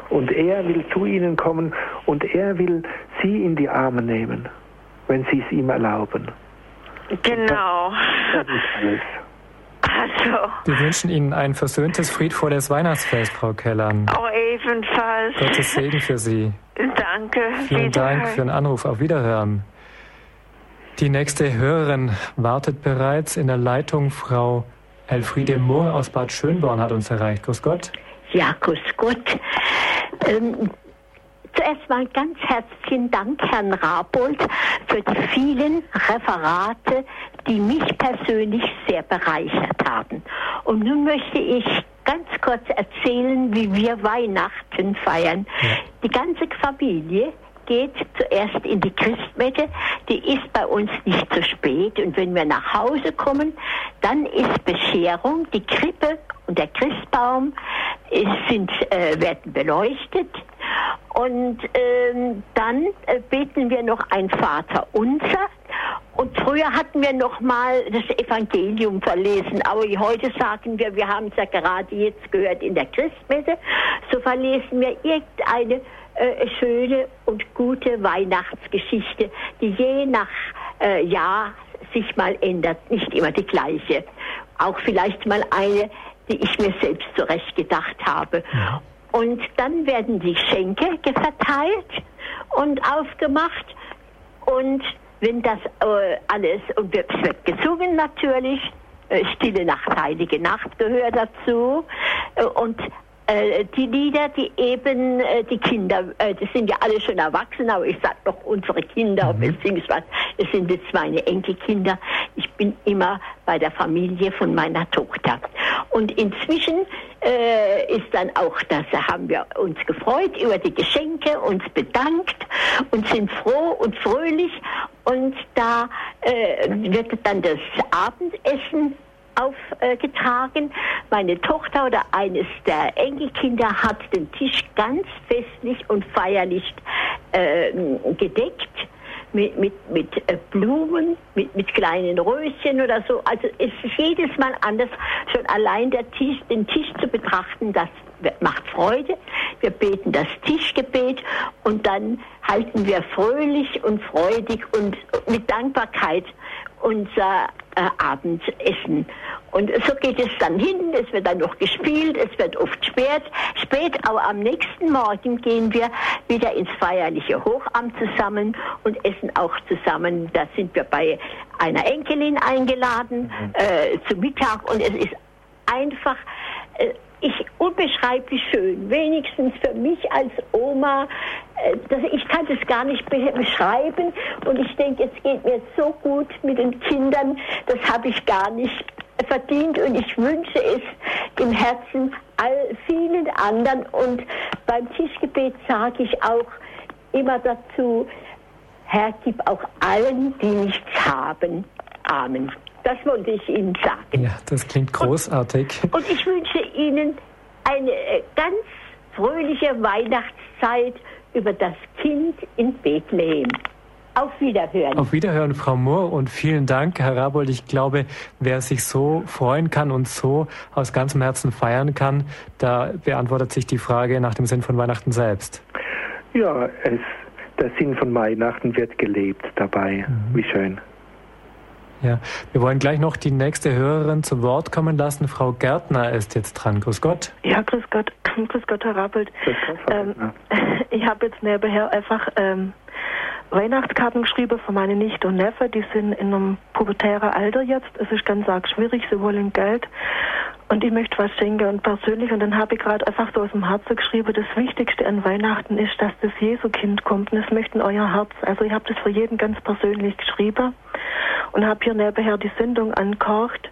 Und er will zu Ihnen kommen und er will Sie in die Arme nehmen, wenn Sie es ihm erlauben. Genau. Das ist alles. Also, Wir wünschen Ihnen ein versöhntes, friedvolles Weihnachtsfest, Frau Keller. auch ebenfalls. Gottes Segen für Sie. Danke. Vielen Dank für den Anruf. Auf Wiederhören. Die nächste Hörerin wartet bereits in der Leitung. Frau Elfriede Mohr aus Bad Schönborn hat uns erreicht. Grüß Gott. Ja, grüß Gott. Ähm, zuerst mal ganz herzlichen Dank, Herrn Rabold, für die vielen Referate, die mich persönlich sehr bereichert haben. Und nun möchte ich ganz kurz erzählen, wie wir Weihnachten feiern. Die ganze Familie geht zuerst in die Christmette. Die ist bei uns nicht zu spät. Und wenn wir nach Hause kommen, dann ist Bescherung, die Krippe und der Christbaum ist, sind, äh, werden beleuchtet. Und ähm, dann äh, beten wir noch ein Vater unser. Und früher hatten wir noch mal das Evangelium verlesen, aber heute sagen wir, wir haben es ja gerade jetzt gehört in der Christmesse, so verlesen wir irgendeine äh, schöne und gute Weihnachtsgeschichte, die je nach äh, Jahr sich mal ändert, nicht immer die gleiche. Auch vielleicht mal eine, die ich mir selbst zurecht gedacht habe. Und dann werden die Schenke verteilt und aufgemacht. Und wenn das äh, alles, und es wird gesungen natürlich, äh, Stille Nacht, Heilige Nacht gehört dazu. Äh, und äh, die Lieder, die eben äh, die Kinder, äh, das sind ja alle schon erwachsen, aber ich sag noch unsere Kinder, beziehungsweise es sind jetzt meine Enkelkinder. Ich bin immer bei der Familie von meiner Tochter. Und inzwischen äh, ist dann auch das, da haben wir uns gefreut über die Geschenke, uns bedankt und sind froh und fröhlich. Und da äh, wird dann das Abendessen aufgetragen. Meine Tochter oder eines der Enkelkinder hat den Tisch ganz festlich und feierlich äh, gedeckt mit, mit, mit äh, Blumen, mit, mit kleinen Röschen oder so. Also es ist jedes Mal anders. Schon allein der Tisch, den Tisch zu betrachten, das macht Freude. Wir beten das Tischgebet und dann halten wir fröhlich und freudig und mit Dankbarkeit unser äh, Abendessen. Und so geht es dann hin, es wird dann noch gespielt, es wird oft spät, spät, aber am nächsten Morgen gehen wir wieder ins feierliche Hochamt zusammen und essen auch zusammen. Da sind wir bei einer Enkelin eingeladen mhm. äh, zum Mittag und es ist einfach äh, ich unbeschreiblich schön, wenigstens für mich als Oma. Äh, ich kann das gar nicht beschreiben und ich denke, es geht mir so gut mit den Kindern, das habe ich gar nicht verdient und ich wünsche es im Herzen all vielen anderen und beim Tischgebet sage ich auch immer dazu, Herr, gib auch allen, die nichts haben. Amen. Das wollte ich Ihnen sagen. Ja, das klingt großartig. Und, und ich wünsche Ihnen eine äh, ganz fröhliche Weihnachtszeit über das Kind in Bethlehem. Auf Wiederhören. Auf Wiederhören, Frau Mohr, und vielen Dank, Herr Rabold. Ich glaube, wer sich so freuen kann und so aus ganzem Herzen feiern kann, da beantwortet sich die Frage nach dem Sinn von Weihnachten selbst. Ja, es, der Sinn von Weihnachten wird gelebt dabei. Mhm. Wie schön. Ja, wir wollen gleich noch die nächste Hörerin zu Wort kommen lassen. Frau Gärtner ist jetzt dran. Grüß Gott. Ja, grüß Gott. Grüß Gott, Herr Rappelt. Ähm, ich habe jetzt nebenher einfach ähm, Weihnachtskarten geschrieben für meine Nichte und Neffe. Die sind in einem pubertären Alter jetzt. Es ist ganz arg schwierig. Sie wollen Geld. Und ich möchte was schenken und persönlich. Und dann habe ich gerade einfach so aus dem Herzen geschrieben, das Wichtigste an Weihnachten ist, dass das Jesu-Kind kommt. Und möchte in euer Herz. Also ich habe das für jeden ganz persönlich geschrieben und habe hier nebenher die Sendung angehört.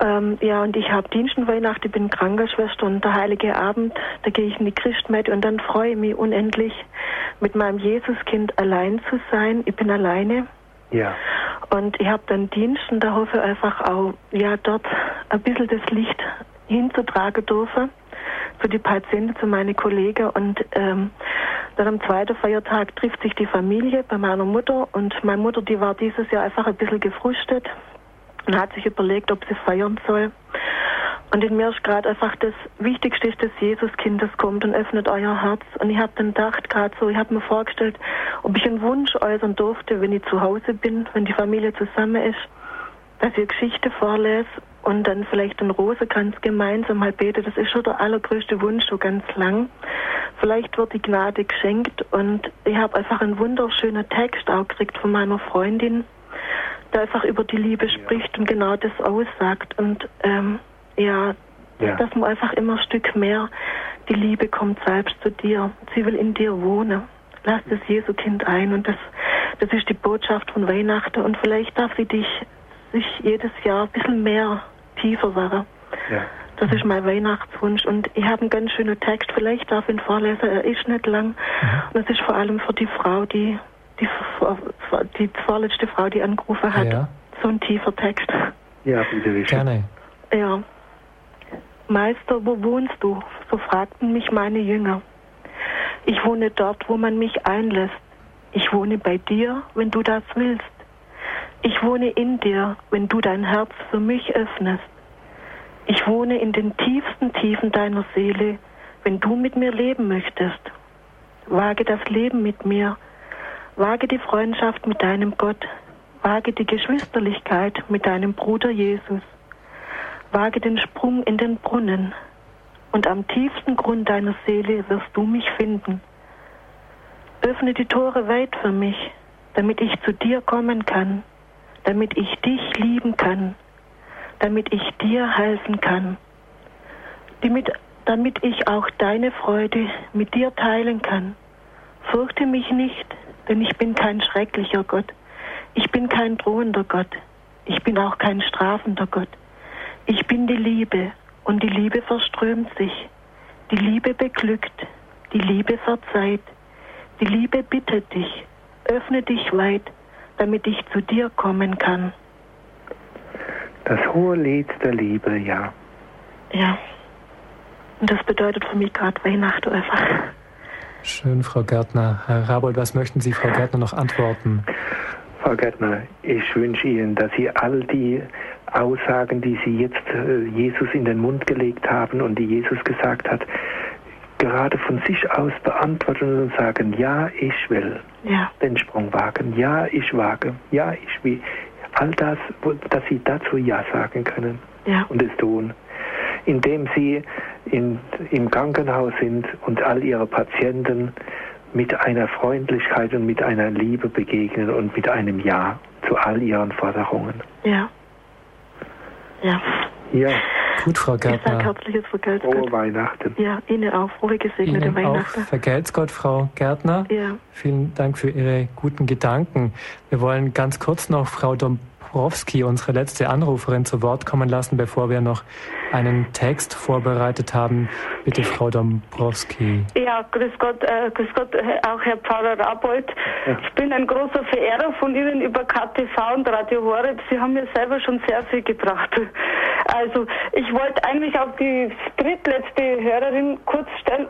Ähm, ja, und ich habe Dienstenweihnachten, ich bin Krankenschwester und der Heilige Abend, da gehe ich in die Christmette und dann freue ich mich unendlich, mit meinem Jesuskind allein zu sein. Ich bin alleine. Ja. Und ich habe dann Diensten, da hoffe ich einfach auch, ja, dort ein bisschen das Licht hinzutragen dürfen zu die Patienten, zu meinen Kollegen und ähm, dann am zweiten Feiertag trifft sich die Familie bei meiner Mutter und meine Mutter, die war dieses Jahr einfach ein bisschen gefrustet und hat sich überlegt, ob sie feiern soll. Und in mir ist gerade einfach das Wichtigste ist, dass Jesuskind das kommt und öffnet euer Herz. Und ich habe dann gedacht, gerade so, ich habe mir vorgestellt, ob ich einen Wunsch äußern durfte, wenn ich zu Hause bin, wenn die Familie zusammen ist, dass ich Geschichte vorlese und dann vielleicht den Rosenkranz gemeinsam mal bete. Das ist schon der allergrößte Wunsch, so ganz lang. Vielleicht wird die Gnade geschenkt und ich habe einfach einen wunderschönen Text auch gekriegt von meiner Freundin, der einfach über die Liebe spricht und genau das aussagt. Und ähm, ja, ja, dass man einfach immer ein Stück mehr, die Liebe kommt selbst zu dir. Sie will in dir wohnen. Lass das Jesu-Kind ein und das, das ist die Botschaft von Weihnachten und vielleicht darf sie dich sich jedes Jahr ein bisschen mehr tiefer werden. Ja. Das ist mein Weihnachtswunsch und ich habe einen ganz schönen Text. Vielleicht darf ich ihn vorlesen. Er ist nicht lang. Mhm. Und es ist vor allem für die Frau, die die, die vorletzte Frau, die angerufen hat. Ja. So ein tiefer Text. Ja, bitte. Gerne. Ja. Meister, wo wohnst du? So fragten mich meine Jünger. Ich wohne dort, wo man mich einlässt. Ich wohne bei dir, wenn du das willst. Ich wohne in dir, wenn du dein Herz für mich öffnest. Ich wohne in den tiefsten Tiefen deiner Seele, wenn du mit mir leben möchtest. Wage das Leben mit mir. Wage die Freundschaft mit deinem Gott. Wage die Geschwisterlichkeit mit deinem Bruder Jesus. Wage den Sprung in den Brunnen. Und am tiefsten Grund deiner Seele wirst du mich finden. Öffne die Tore weit für mich, damit ich zu dir kommen kann damit ich dich lieben kann, damit ich dir helfen kann, damit, damit ich auch deine Freude mit dir teilen kann. Fürchte mich nicht, denn ich bin kein schrecklicher Gott. Ich bin kein drohender Gott. Ich bin auch kein strafender Gott. Ich bin die Liebe und die Liebe verströmt sich. Die Liebe beglückt. Die Liebe verzeiht. Die Liebe bittet dich. Öffne dich weit damit ich zu dir kommen kann. Das hohe Lied der Liebe, ja. Ja. Und das bedeutet für mich gerade Weihnachten einfach. Schön, Frau Gärtner. Herr Rabold, was möchten Sie Frau Gärtner noch antworten? Frau Gärtner, ich wünsche Ihnen, dass Sie all die Aussagen, die Sie jetzt äh, Jesus in den Mund gelegt haben und die Jesus gesagt hat, gerade von sich aus beantworten und sagen, ja, ich will ja. den Sprung wagen, ja, ich wage, ja, ich will. All das, dass sie dazu Ja sagen können. ja. und es tun, indem sie in, im Krankenhaus sind und all ihre Patienten mit einer Freundlichkeit und mit einer Liebe begegnen und mit einem Ja zu all ihren Forderungen. Ja. Ja. Ja. Gut, Frau Gärtner. Ich herzliches Vergelt's Frohe Weihnachten. Ja, Ihnen auch. Frohe gesegnete Ihnen Weihnachten. Auch vergelt's Gott, Frau Gärtner. Ja. Vielen Dank für Ihre guten Gedanken. Wir wollen ganz kurz noch Frau Dombrowski, unsere letzte Anruferin, zu Wort kommen lassen, bevor wir noch einen Text vorbereitet haben. Bitte, Frau Dombrowski. Ja, grüß Gott, äh, grüß Gott, auch Herr Pfarrer Rabold. Ja. Ich bin ein großer Verehrer von Ihnen über KTV und Radio Horeb. Sie haben mir selber schon sehr viel gebracht. Also, ich wollte eigentlich auch die drittletzte Hörerin kurz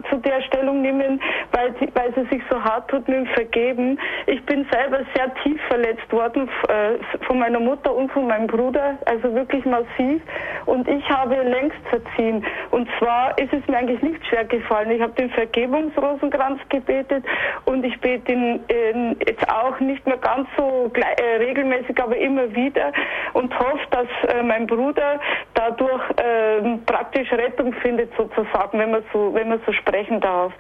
zu der Stellung nehmen, weil sie, weil sie sich so hart tut mit dem Vergeben. Ich bin selber sehr tief verletzt worden äh, von meiner Mutter und von meinem Bruder, also wirklich massiv. Und ich habe längst verziehen. Und zwar ist es mir eigentlich nicht schwer gefallen. Ich habe den Vergebungsrosenkranz gebetet und ich bete ihn äh, jetzt auch nicht mehr ganz so äh, regelmäßig, aber immer wieder und hoffe, dass äh, mein Bruder dadurch ähm, praktisch Rettung findet sozusagen, wenn man so, wenn man so sprechen darf.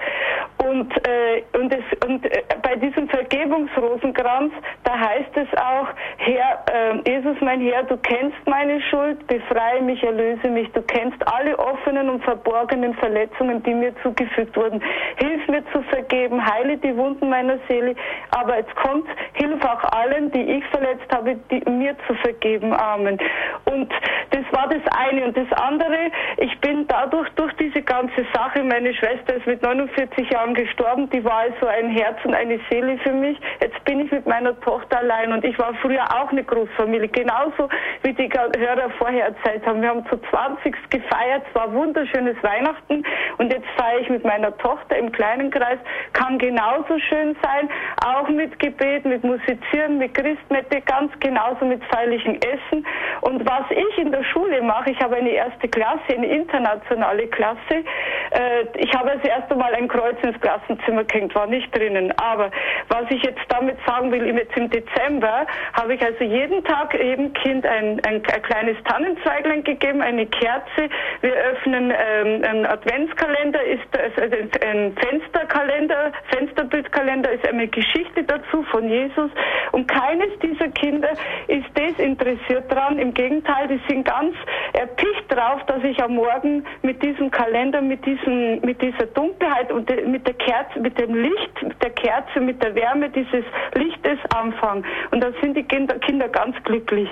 Und, äh, und, es, und äh, bei diesem Vergebungsrosenkranz, da heißt es auch, Herr, äh, Jesus mein Herr, du kennst meine Schuld, befreie mich, erlöse mich, du kennst alle offenen und verborgenen Verletzungen, die mir zugefügt wurden. Hilf mir zu vergeben, heile die Wunden meiner Seele, aber jetzt kommt, hilf auch allen, die ich verletzt habe, die, mir zu vergeben. Amen. Und das war das eine. Und das andere, ich bin dadurch, durch diese ganze Sache, meine Schwester ist mit 49 Jahren gestorben, die war also ein Herz und eine Seele für mich. Jetzt bin ich mit meiner Tochter allein und ich war früher auch eine Großfamilie, genauso wie die Hörer vorher erzählt haben. Wir haben zu 20 gefeiert, es war wunderschönes Weihnachten und jetzt feiere ich mit meiner Tochter im kleinen Kreis, kann genauso schön sein, auch mit Gebet, mit Musizieren, mit Christmette, ganz genauso mit feierlichem Essen. Und was ich in der Schule mache, ich habe eine erste Klasse, eine internationale Klasse. Äh, ich habe das erste Mal ein Kreuz ins Klassenzimmer gehängt, war nicht drinnen. Aber was ich jetzt damit sagen will, jetzt im Dezember habe ich also jeden Tag jedem Kind ein, ein, ein kleines Tannenzweiglein gegeben, eine Kerze. Wir öffnen ähm, ein Adventskalender, ist also ein Fensterkalender, Fensterbildkalender ist eine Geschichte dazu von Jesus. Und keines dieser Kinder ist desinteressiert dran. Im Gegenteil, die sind ganz erpicht drauf, dass ich am Morgen mit diesem Kalender, mit diesem, mit dieser Dunkelheit und mit der Kerze, mit dem Licht, mit der Kerze, mit der Wärme dieses Lichtes anfange. Und dann sind die Kinder, Kinder ganz glücklich.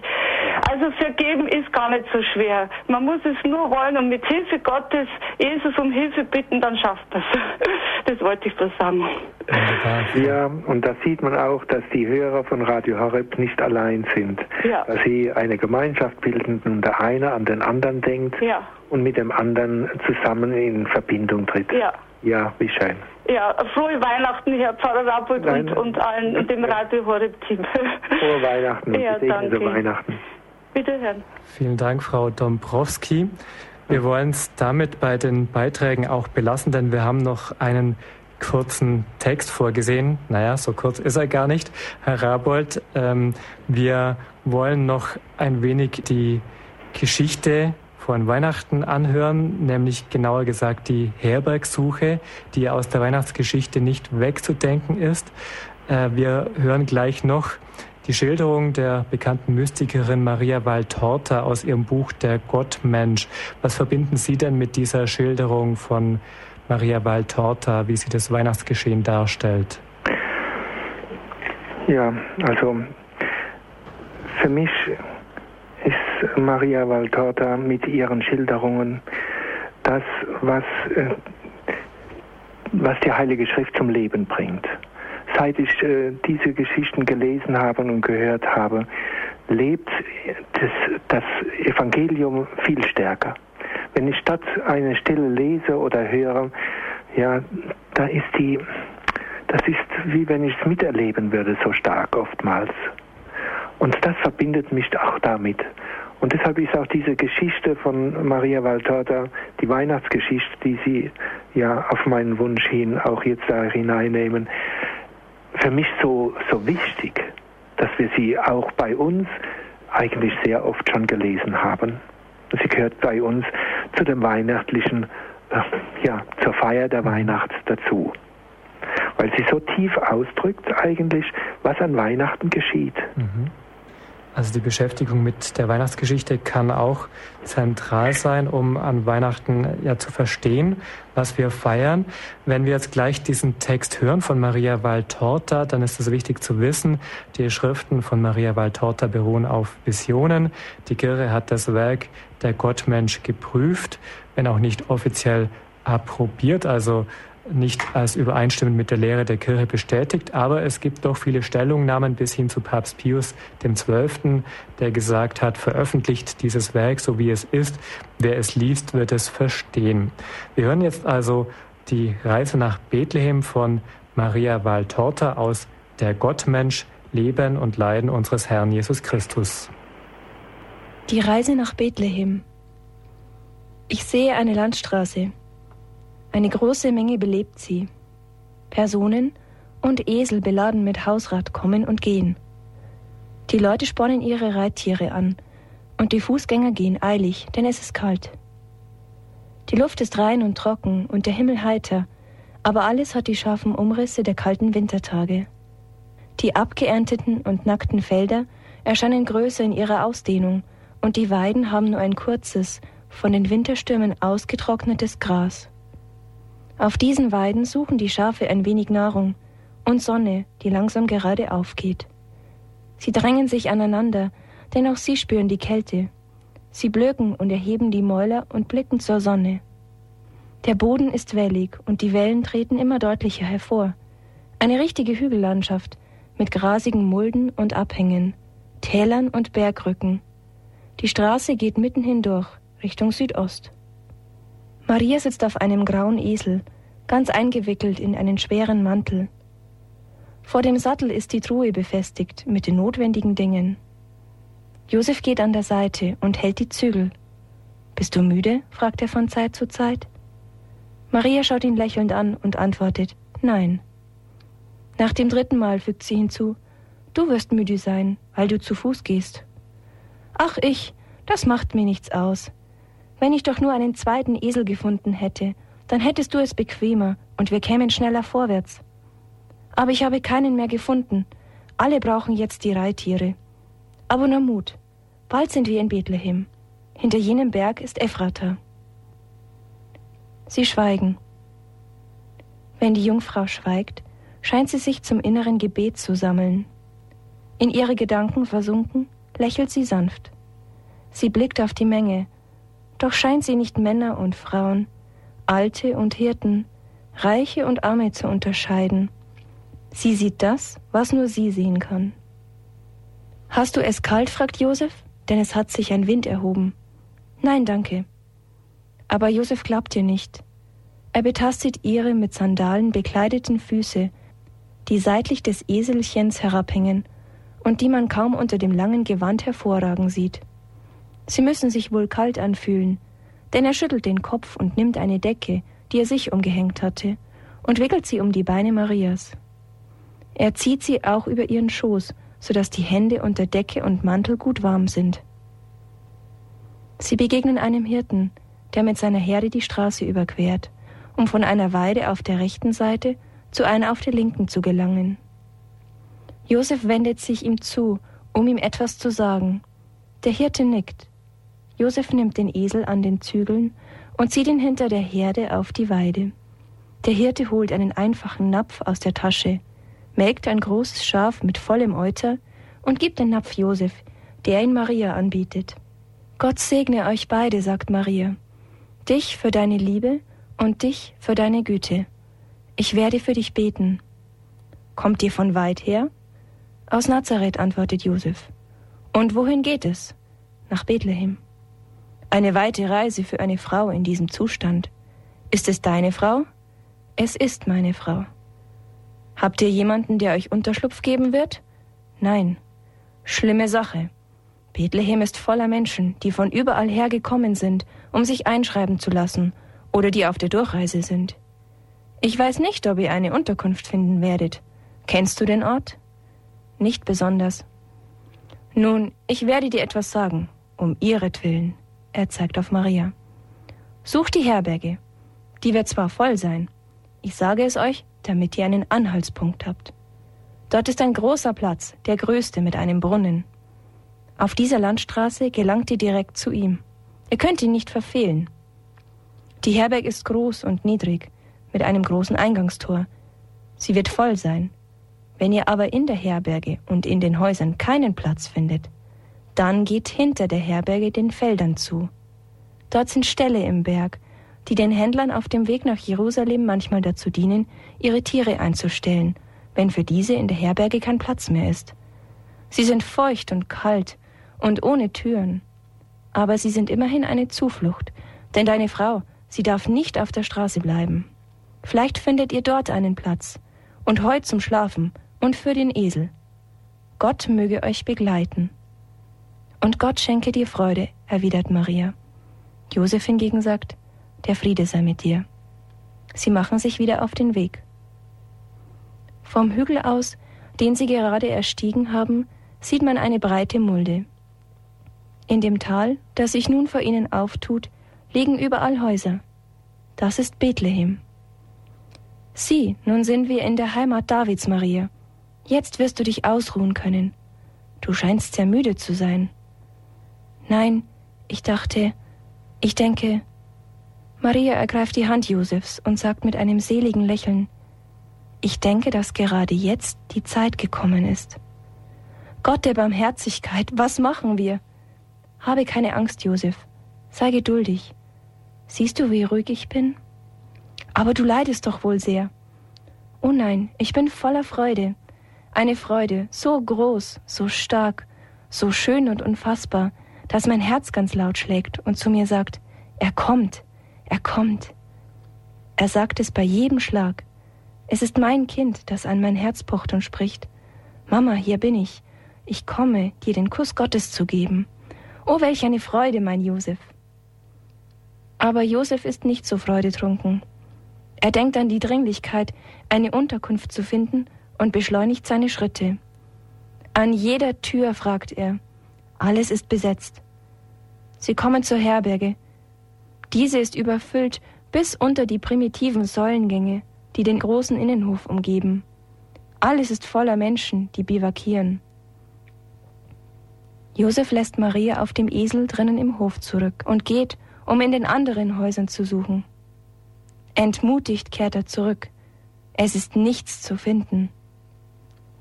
Also vergeben ist gar nicht so schwer. Man muss es nur wollen und mit Hilfe Gottes Jesus um Hilfe bitten, dann schafft man es. Das wollte ich so sagen. Ja, und da sieht man auch, dass die Hörer von Radio Horeb nicht allein sind. Ja. Dass sie eine Gemeinschaft bilden und der eine an den anderen denkt ja. und mit dem anderen zusammen in Verbindung tritt. Ja. Ja, wie schön. Ja, frohe Weihnachten, Herr Pfarrer Rappelt und, und allen und dem Radio Horeb-Team. Frohe Weihnachten und ja, danke. Weihnachten. Bitte, Herr. Vielen Dank, Frau Dombrowski. Wir wollen es damit bei den Beiträgen auch belassen, denn wir haben noch einen kurzen Text vorgesehen. Naja, so kurz ist er gar nicht. Herr Rabold, ähm, wir wollen noch ein wenig die Geschichte von Weihnachten anhören, nämlich genauer gesagt die Herbergsuche, die aus der Weihnachtsgeschichte nicht wegzudenken ist. Äh, wir hören gleich noch die Schilderung der bekannten Mystikerin Maria Valtorta aus ihrem Buch Der Gottmensch. Was verbinden Sie denn mit dieser Schilderung von Maria Valtorta, wie sie das Weihnachtsgeschehen darstellt? Ja, also für mich Maria Valtorta mit ihren Schilderungen das, was, äh, was die Heilige Schrift zum Leben bringt. Seit ich äh, diese Geschichten gelesen habe und gehört habe, lebt das, das Evangelium viel stärker. Wenn ich statt eine Stelle lese oder höre, ja, da ist die, das ist wie wenn ich es miterleben würde, so stark oftmals. Und das verbindet mich auch damit. Und deshalb ist auch diese Geschichte von Maria Valtorta, die Weihnachtsgeschichte, die Sie ja auf meinen Wunsch hin auch jetzt da hineinnehmen, für mich so, so wichtig, dass wir sie auch bei uns eigentlich sehr oft schon gelesen haben. Sie gehört bei uns zu dem weihnachtlichen, äh, ja, zur Feier der Weihnacht dazu. Weil sie so tief ausdrückt eigentlich, was an Weihnachten geschieht. Mhm. Also die Beschäftigung mit der Weihnachtsgeschichte kann auch zentral sein, um an Weihnachten ja zu verstehen, was wir feiern. Wenn wir jetzt gleich diesen Text hören von Maria Valtorta, dann ist es wichtig zu wissen, die Schriften von Maria Valtorta beruhen auf Visionen. Die Kirche hat das Werk der Gottmensch geprüft, wenn auch nicht offiziell approbiert, also nicht als übereinstimmend mit der Lehre der Kirche bestätigt, aber es gibt doch viele Stellungnahmen bis hin zu Papst Pius XII., der gesagt hat, veröffentlicht dieses Werk so wie es ist. Wer es liest, wird es verstehen. Wir hören jetzt also die Reise nach Bethlehem von Maria Valtorta aus Der Gottmensch, Leben und Leiden unseres Herrn Jesus Christus. Die Reise nach Bethlehem. Ich sehe eine Landstraße. Eine große Menge belebt sie. Personen und Esel beladen mit Hausrat kommen und gehen. Die Leute spornen ihre Reittiere an und die Fußgänger gehen eilig, denn es ist kalt. Die Luft ist rein und trocken und der Himmel heiter, aber alles hat die scharfen Umrisse der kalten Wintertage. Die abgeernteten und nackten Felder erscheinen größer in ihrer Ausdehnung und die Weiden haben nur ein kurzes, von den Winterstürmen ausgetrocknetes Gras. Auf diesen Weiden suchen die Schafe ein wenig Nahrung und Sonne, die langsam gerade aufgeht. Sie drängen sich aneinander, denn auch sie spüren die Kälte. Sie blöken und erheben die Mäuler und blicken zur Sonne. Der Boden ist wellig und die Wellen treten immer deutlicher hervor. Eine richtige Hügellandschaft mit grasigen Mulden und Abhängen, Tälern und Bergrücken. Die Straße geht mitten hindurch, Richtung Südost. Maria sitzt auf einem grauen Esel, ganz eingewickelt in einen schweren Mantel. Vor dem Sattel ist die Truhe befestigt mit den notwendigen Dingen. Josef geht an der Seite und hält die Zügel. Bist du müde? fragt er von Zeit zu Zeit. Maria schaut ihn lächelnd an und antwortet Nein. Nach dem dritten Mal fügt sie hinzu Du wirst müde sein, weil du zu Fuß gehst. Ach ich, das macht mir nichts aus. Wenn ich doch nur einen zweiten Esel gefunden hätte, dann hättest du es bequemer und wir kämen schneller vorwärts. Aber ich habe keinen mehr gefunden. Alle brauchen jetzt die Reittiere. Aber nur Mut. Bald sind wir in Bethlehem. Hinter jenem Berg ist Ephrata. Sie schweigen. Wenn die Jungfrau schweigt, scheint sie sich zum inneren Gebet zu sammeln. In ihre Gedanken versunken, lächelt sie sanft. Sie blickt auf die Menge, doch scheint sie nicht Männer und Frauen, Alte und Hirten, Reiche und Arme zu unterscheiden. Sie sieht das, was nur sie sehen kann. Hast du es kalt? fragt Josef, denn es hat sich ein Wind erhoben. Nein, danke. Aber Josef glaubt ihr nicht. Er betastet ihre mit Sandalen bekleideten Füße, die seitlich des Eselchens herabhängen und die man kaum unter dem langen Gewand hervorragen sieht. Sie müssen sich wohl kalt anfühlen, denn er schüttelt den Kopf und nimmt eine Decke, die er sich umgehängt hatte, und wickelt sie um die Beine Marias. Er zieht sie auch über ihren Schoß, so dass die Hände unter Decke und Mantel gut warm sind. Sie begegnen einem Hirten, der mit seiner Herde die Straße überquert, um von einer Weide auf der rechten Seite zu einer auf der linken zu gelangen. Josef wendet sich ihm zu, um ihm etwas zu sagen. Der Hirte nickt. Josef nimmt den Esel an den Zügeln und zieht ihn hinter der Herde auf die Weide. Der Hirte holt einen einfachen Napf aus der Tasche, melkt ein großes Schaf mit vollem Euter und gibt den Napf Josef, der ihn Maria anbietet. Gott segne euch beide, sagt Maria, dich für deine Liebe und dich für deine Güte. Ich werde für dich beten. Kommt ihr von weit her? Aus Nazareth, antwortet Josef. Und wohin geht es? Nach Bethlehem. Eine weite Reise für eine Frau in diesem Zustand. Ist es deine Frau? Es ist meine Frau. Habt ihr jemanden, der euch Unterschlupf geben wird? Nein. Schlimme Sache. Bethlehem ist voller Menschen, die von überall her gekommen sind, um sich einschreiben zu lassen oder die auf der Durchreise sind. Ich weiß nicht, ob ihr eine Unterkunft finden werdet. Kennst du den Ort? Nicht besonders. Nun, ich werde dir etwas sagen, um ihretwillen. Er zeigt auf Maria. Sucht die Herberge. Die wird zwar voll sein. Ich sage es euch, damit ihr einen Anhaltspunkt habt. Dort ist ein großer Platz, der größte mit einem Brunnen. Auf dieser Landstraße gelangt ihr direkt zu ihm. Ihr könnt ihn nicht verfehlen. Die Herberg ist groß und niedrig, mit einem großen Eingangstor. Sie wird voll sein. Wenn ihr aber in der Herberge und in den Häusern keinen Platz findet, dann geht hinter der Herberge den Feldern zu. Dort sind Ställe im Berg, die den Händlern auf dem Weg nach Jerusalem manchmal dazu dienen, ihre Tiere einzustellen, wenn für diese in der Herberge kein Platz mehr ist. Sie sind feucht und kalt und ohne Türen. Aber sie sind immerhin eine Zuflucht, denn deine Frau, sie darf nicht auf der Straße bleiben. Vielleicht findet ihr dort einen Platz und Heu zum Schlafen und für den Esel. Gott möge euch begleiten. Und Gott schenke dir Freude, erwidert Maria. Josef hingegen sagt, der Friede sei mit dir. Sie machen sich wieder auf den Weg. Vom Hügel aus, den sie gerade erstiegen haben, sieht man eine breite Mulde. In dem Tal, das sich nun vor ihnen auftut, liegen überall Häuser. Das ist Bethlehem. Sieh, nun sind wir in der Heimat Davids, Maria. Jetzt wirst du dich ausruhen können. Du scheinst sehr müde zu sein. Nein, ich dachte, ich denke. Maria ergreift die Hand Josefs und sagt mit einem seligen Lächeln, ich denke, dass gerade jetzt die Zeit gekommen ist. Gott der Barmherzigkeit, was machen wir? Habe keine Angst, Josef. Sei geduldig. Siehst du, wie ruhig ich bin? Aber du leidest doch wohl sehr. Oh nein, ich bin voller Freude. Eine Freude so groß, so stark, so schön und unfassbar, dass mein Herz ganz laut schlägt und zu mir sagt, er kommt, er kommt. Er sagt es bei jedem Schlag. Es ist mein Kind, das an mein Herz pocht und spricht. Mama, hier bin ich. Ich komme, dir den Kuss Gottes zu geben. Oh, welch eine Freude, mein Josef. Aber Josef ist nicht so freudetrunken. Er denkt an die Dringlichkeit, eine Unterkunft zu finden und beschleunigt seine Schritte. An jeder Tür fragt er, alles ist besetzt. Sie kommen zur Herberge. Diese ist überfüllt bis unter die primitiven Säulengänge, die den großen Innenhof umgeben. Alles ist voller Menschen, die bivakieren. Josef lässt Maria auf dem Esel drinnen im Hof zurück und geht, um in den anderen Häusern zu suchen. Entmutigt kehrt er zurück. Es ist nichts zu finden.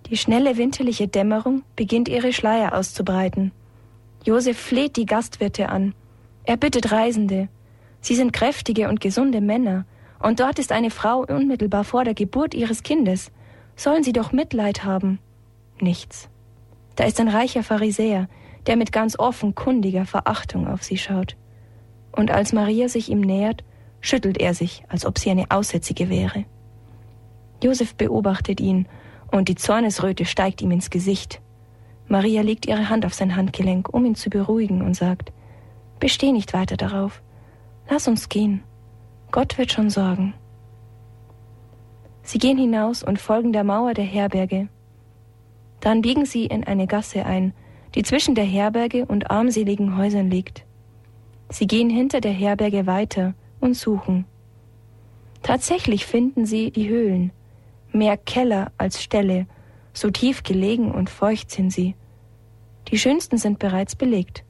Die schnelle winterliche Dämmerung beginnt ihre Schleier auszubreiten. Josef fleht die Gastwirte an. Er bittet Reisende. Sie sind kräftige und gesunde Männer, und dort ist eine Frau unmittelbar vor der Geburt ihres Kindes. Sollen sie doch Mitleid haben. Nichts. Da ist ein reicher Pharisäer, der mit ganz offenkundiger Verachtung auf sie schaut. Und als Maria sich ihm nähert, schüttelt er sich, als ob sie eine Aussätzige wäre. Josef beobachtet ihn, und die Zornesröte steigt ihm ins Gesicht. Maria legt ihre Hand auf sein Handgelenk, um ihn zu beruhigen, und sagt, Besteh nicht weiter darauf. Lass uns gehen. Gott wird schon sorgen. Sie gehen hinaus und folgen der Mauer der Herberge. Dann biegen sie in eine Gasse ein, die zwischen der Herberge und armseligen Häusern liegt. Sie gehen hinter der Herberge weiter und suchen. Tatsächlich finden sie die Höhlen, mehr Keller als Ställe, so tief gelegen und feucht sind sie. Die schönsten sind bereits belegt.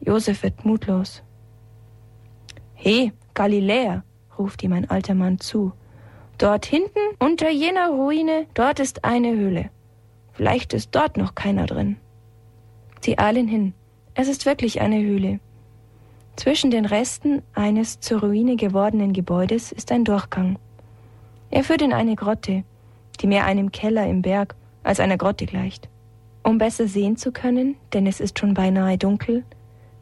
Josef wird mutlos. He, Galiläa, ruft ihm ein alter Mann zu. Dort hinten, unter jener Ruine, dort ist eine Höhle. Vielleicht ist dort noch keiner drin. Sie eilen hin. Es ist wirklich eine Höhle. Zwischen den Resten eines zur Ruine gewordenen Gebäudes ist ein Durchgang. Er führt in eine Grotte, die mehr einem Keller im Berg als einer Grotte gleicht. Um besser sehen zu können, denn es ist schon beinahe dunkel,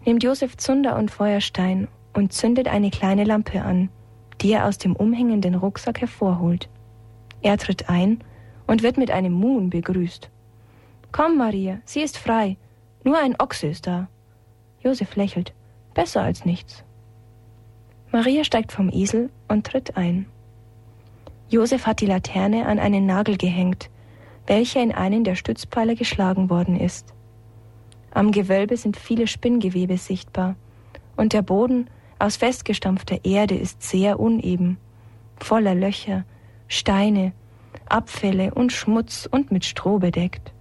nimmt Josef Zunder und Feuerstein und zündet eine kleine Lampe an, die er aus dem umhängenden Rucksack hervorholt. Er tritt ein und wird mit einem Muhn begrüßt. Komm, Maria, sie ist frei. Nur ein Ochse ist da. Josef lächelt. Besser als nichts. Maria steigt vom Esel und tritt ein. Josef hat die Laterne an einen Nagel gehängt, welcher in einen der Stützpfeiler geschlagen worden ist. Am Gewölbe sind viele Spinngewebe sichtbar, und der Boden aus festgestampfter Erde ist sehr uneben, voller Löcher, Steine, Abfälle und Schmutz und mit Stroh bedeckt.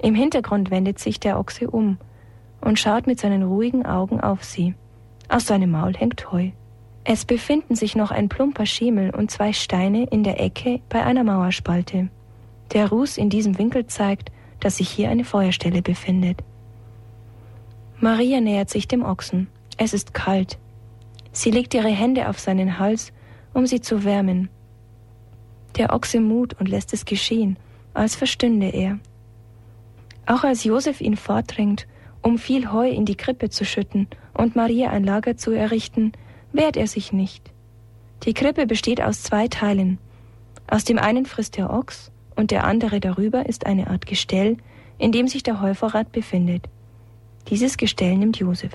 Im Hintergrund wendet sich der Ochse um und schaut mit seinen ruhigen Augen auf sie. Aus seinem Maul hängt Heu. Es befinden sich noch ein plumper Schemel und zwei Steine in der Ecke bei einer Mauerspalte. Der Ruß in diesem Winkel zeigt, dass sich hier eine Feuerstelle befindet. Maria nähert sich dem Ochsen. Es ist kalt. Sie legt ihre Hände auf seinen Hals, um sie zu wärmen. Der Ochse mut und lässt es geschehen, als verstünde er. Auch als Josef ihn fortdrängt, um viel Heu in die Krippe zu schütten und Maria ein Lager zu errichten, wehrt er sich nicht. Die Krippe besteht aus zwei Teilen. Aus dem einen frisst der Ochs und der andere darüber ist eine Art Gestell, in dem sich der Heuvorrat befindet. Dieses Gestell nimmt Josef.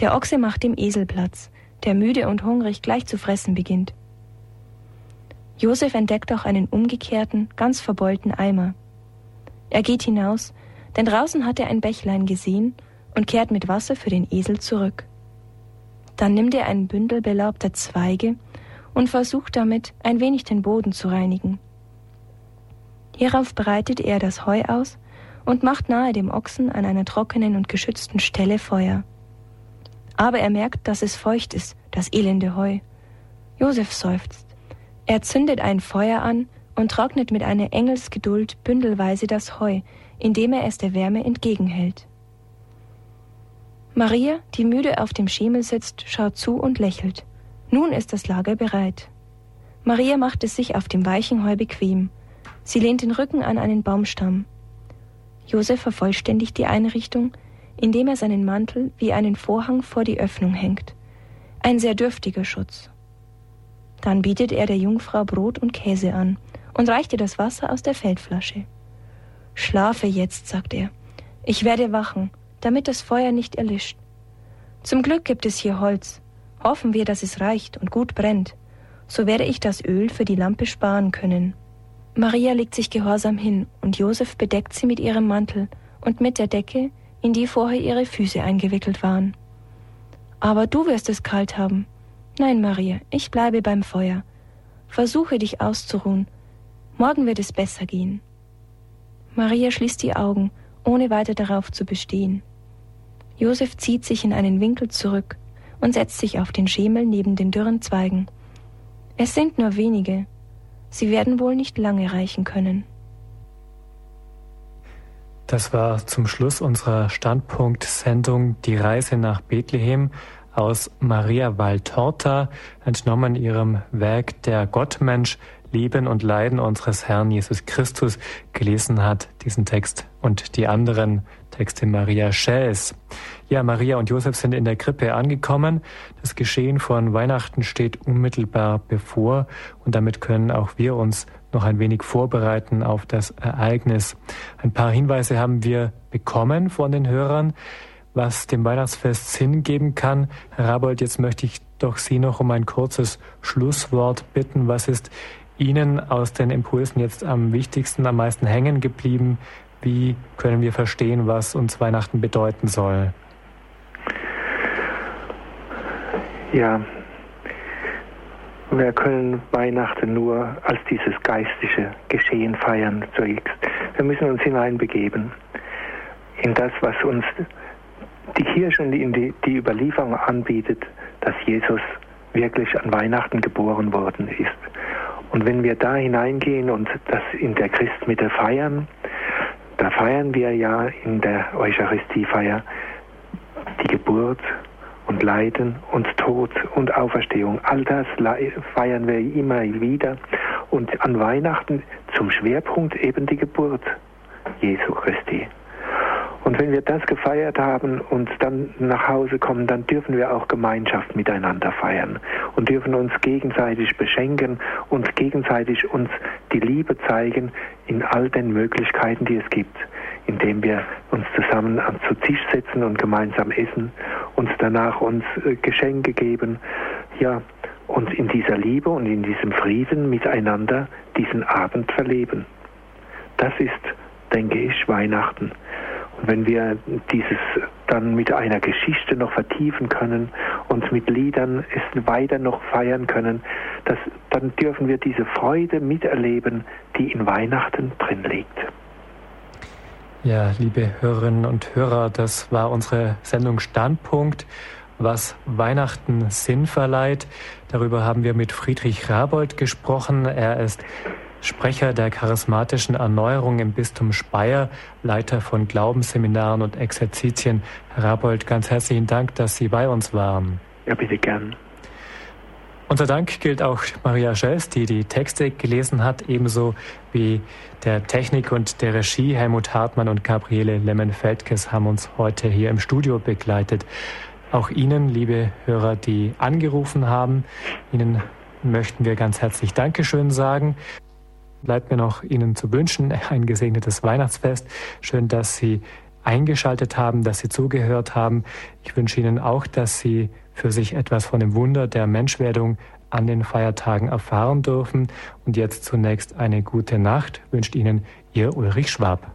Der Ochse macht dem Esel Platz, der müde und hungrig gleich zu fressen beginnt. Josef entdeckt auch einen umgekehrten, ganz verbeulten Eimer. Er geht hinaus, denn draußen hat er ein Bächlein gesehen und kehrt mit Wasser für den Esel zurück. Dann nimmt er ein Bündel belaubter Zweige und versucht damit, ein wenig den Boden zu reinigen. Hierauf breitet er das Heu aus und macht nahe dem Ochsen an einer trockenen und geschützten Stelle Feuer. Aber er merkt, dass es feucht ist, das elende Heu. Josef seufzt. Er zündet ein Feuer an und trocknet mit einer Engelsgeduld bündelweise das Heu, indem er es der Wärme entgegenhält. Maria, die müde auf dem Schemel sitzt, schaut zu und lächelt. Nun ist das Lager bereit. Maria macht es sich auf dem weichen Heu bequem. Sie lehnt den Rücken an einen Baumstamm. Josef vervollständigt die Einrichtung, indem er seinen Mantel wie einen Vorhang vor die Öffnung hängt. Ein sehr dürftiger Schutz. Dann bietet er der Jungfrau Brot und Käse an und reicht ihr das Wasser aus der Feldflasche. Schlafe jetzt, sagt er. Ich werde wachen, damit das Feuer nicht erlischt. Zum Glück gibt es hier Holz. Hoffen wir, dass es reicht und gut brennt. So werde ich das Öl für die Lampe sparen können. Maria legt sich gehorsam hin und Josef bedeckt sie mit ihrem Mantel und mit der Decke, in die vorher ihre Füße eingewickelt waren. Aber du wirst es kalt haben. Nein, Maria, ich bleibe beim Feuer. Versuche dich auszuruhen. Morgen wird es besser gehen. Maria schließt die Augen, ohne weiter darauf zu bestehen. Josef zieht sich in einen Winkel zurück und setzt sich auf den Schemel neben den dürren Zweigen. Es sind nur wenige. Sie werden wohl nicht lange reichen können. Das war zum Schluss unserer Standpunkt-Sendung Die Reise nach Bethlehem aus Maria Valtorta, entnommen ihrem Werk Der Gottmensch, Leben und Leiden unseres Herrn Jesus Christus gelesen hat, diesen Text und die anderen Texte Maria Schäs. Ja, Maria und Josef sind in der Krippe angekommen. Das Geschehen von Weihnachten steht unmittelbar bevor und damit können auch wir uns noch ein wenig vorbereiten auf das Ereignis. Ein paar Hinweise haben wir bekommen von den Hörern, was dem Weihnachtsfest Sinn geben kann. Herr Rabold, jetzt möchte ich doch Sie noch um ein kurzes Schlusswort bitten. Was ist Ihnen aus den Impulsen jetzt am wichtigsten, am meisten hängen geblieben? Wie können wir verstehen, was uns Weihnachten bedeuten soll? Ja, wir können Weihnachten nur als dieses geistige Geschehen feiern zunächst. Wir müssen uns hineinbegeben in das, was uns die Kirche und die, die Überlieferung anbietet, dass Jesus wirklich an Weihnachten geboren worden ist. Und wenn wir da hineingehen und das in der Christmitte feiern, da feiern wir ja in der Eucharistiefeier die Geburt und Leiden und Tod und Auferstehung. All das feiern wir immer wieder. Und an Weihnachten zum Schwerpunkt eben die Geburt Jesu Christi. Und wenn wir das gefeiert haben und dann nach Hause kommen, dann dürfen wir auch Gemeinschaft miteinander feiern und dürfen uns gegenseitig beschenken und gegenseitig uns die Liebe zeigen in all den Möglichkeiten, die es gibt, indem wir uns zusammen zu Tisch setzen und gemeinsam essen, uns danach uns äh, Geschenke geben, ja, und in dieser Liebe und in diesem Frieden miteinander diesen Abend verleben. Das ist, denke ich, Weihnachten. Und wenn wir dieses dann mit einer Geschichte noch vertiefen können, uns mit Liedern es weiter noch feiern können, das, dann dürfen wir diese Freude miterleben, die in Weihnachten drin liegt. Ja, liebe Hörerinnen und Hörer, das war unsere Sendung Standpunkt, was Weihnachten Sinn verleiht. Darüber haben wir mit Friedrich Rabold gesprochen. Er ist Sprecher der charismatischen Erneuerung im Bistum Speyer, Leiter von Glaubensseminaren und Exerzitien. Herr Rabold, ganz herzlichen Dank, dass Sie bei uns waren. Ja, bitte gern. Unser Dank gilt auch Maria Schels, die die Texte gelesen hat, ebenso wie der Technik und der Regie. Helmut Hartmann und Gabriele Lemmen-Feldkes haben uns heute hier im Studio begleitet. Auch Ihnen, liebe Hörer, die angerufen haben, Ihnen möchten wir ganz herzlich Dankeschön sagen bleibt mir noch Ihnen zu wünschen ein gesegnetes Weihnachtsfest. Schön, dass Sie eingeschaltet haben, dass Sie zugehört haben. Ich wünsche Ihnen auch, dass Sie für sich etwas von dem Wunder der Menschwerdung an den Feiertagen erfahren dürfen. Und jetzt zunächst eine gute Nacht wünscht Ihnen Ihr Ulrich Schwab.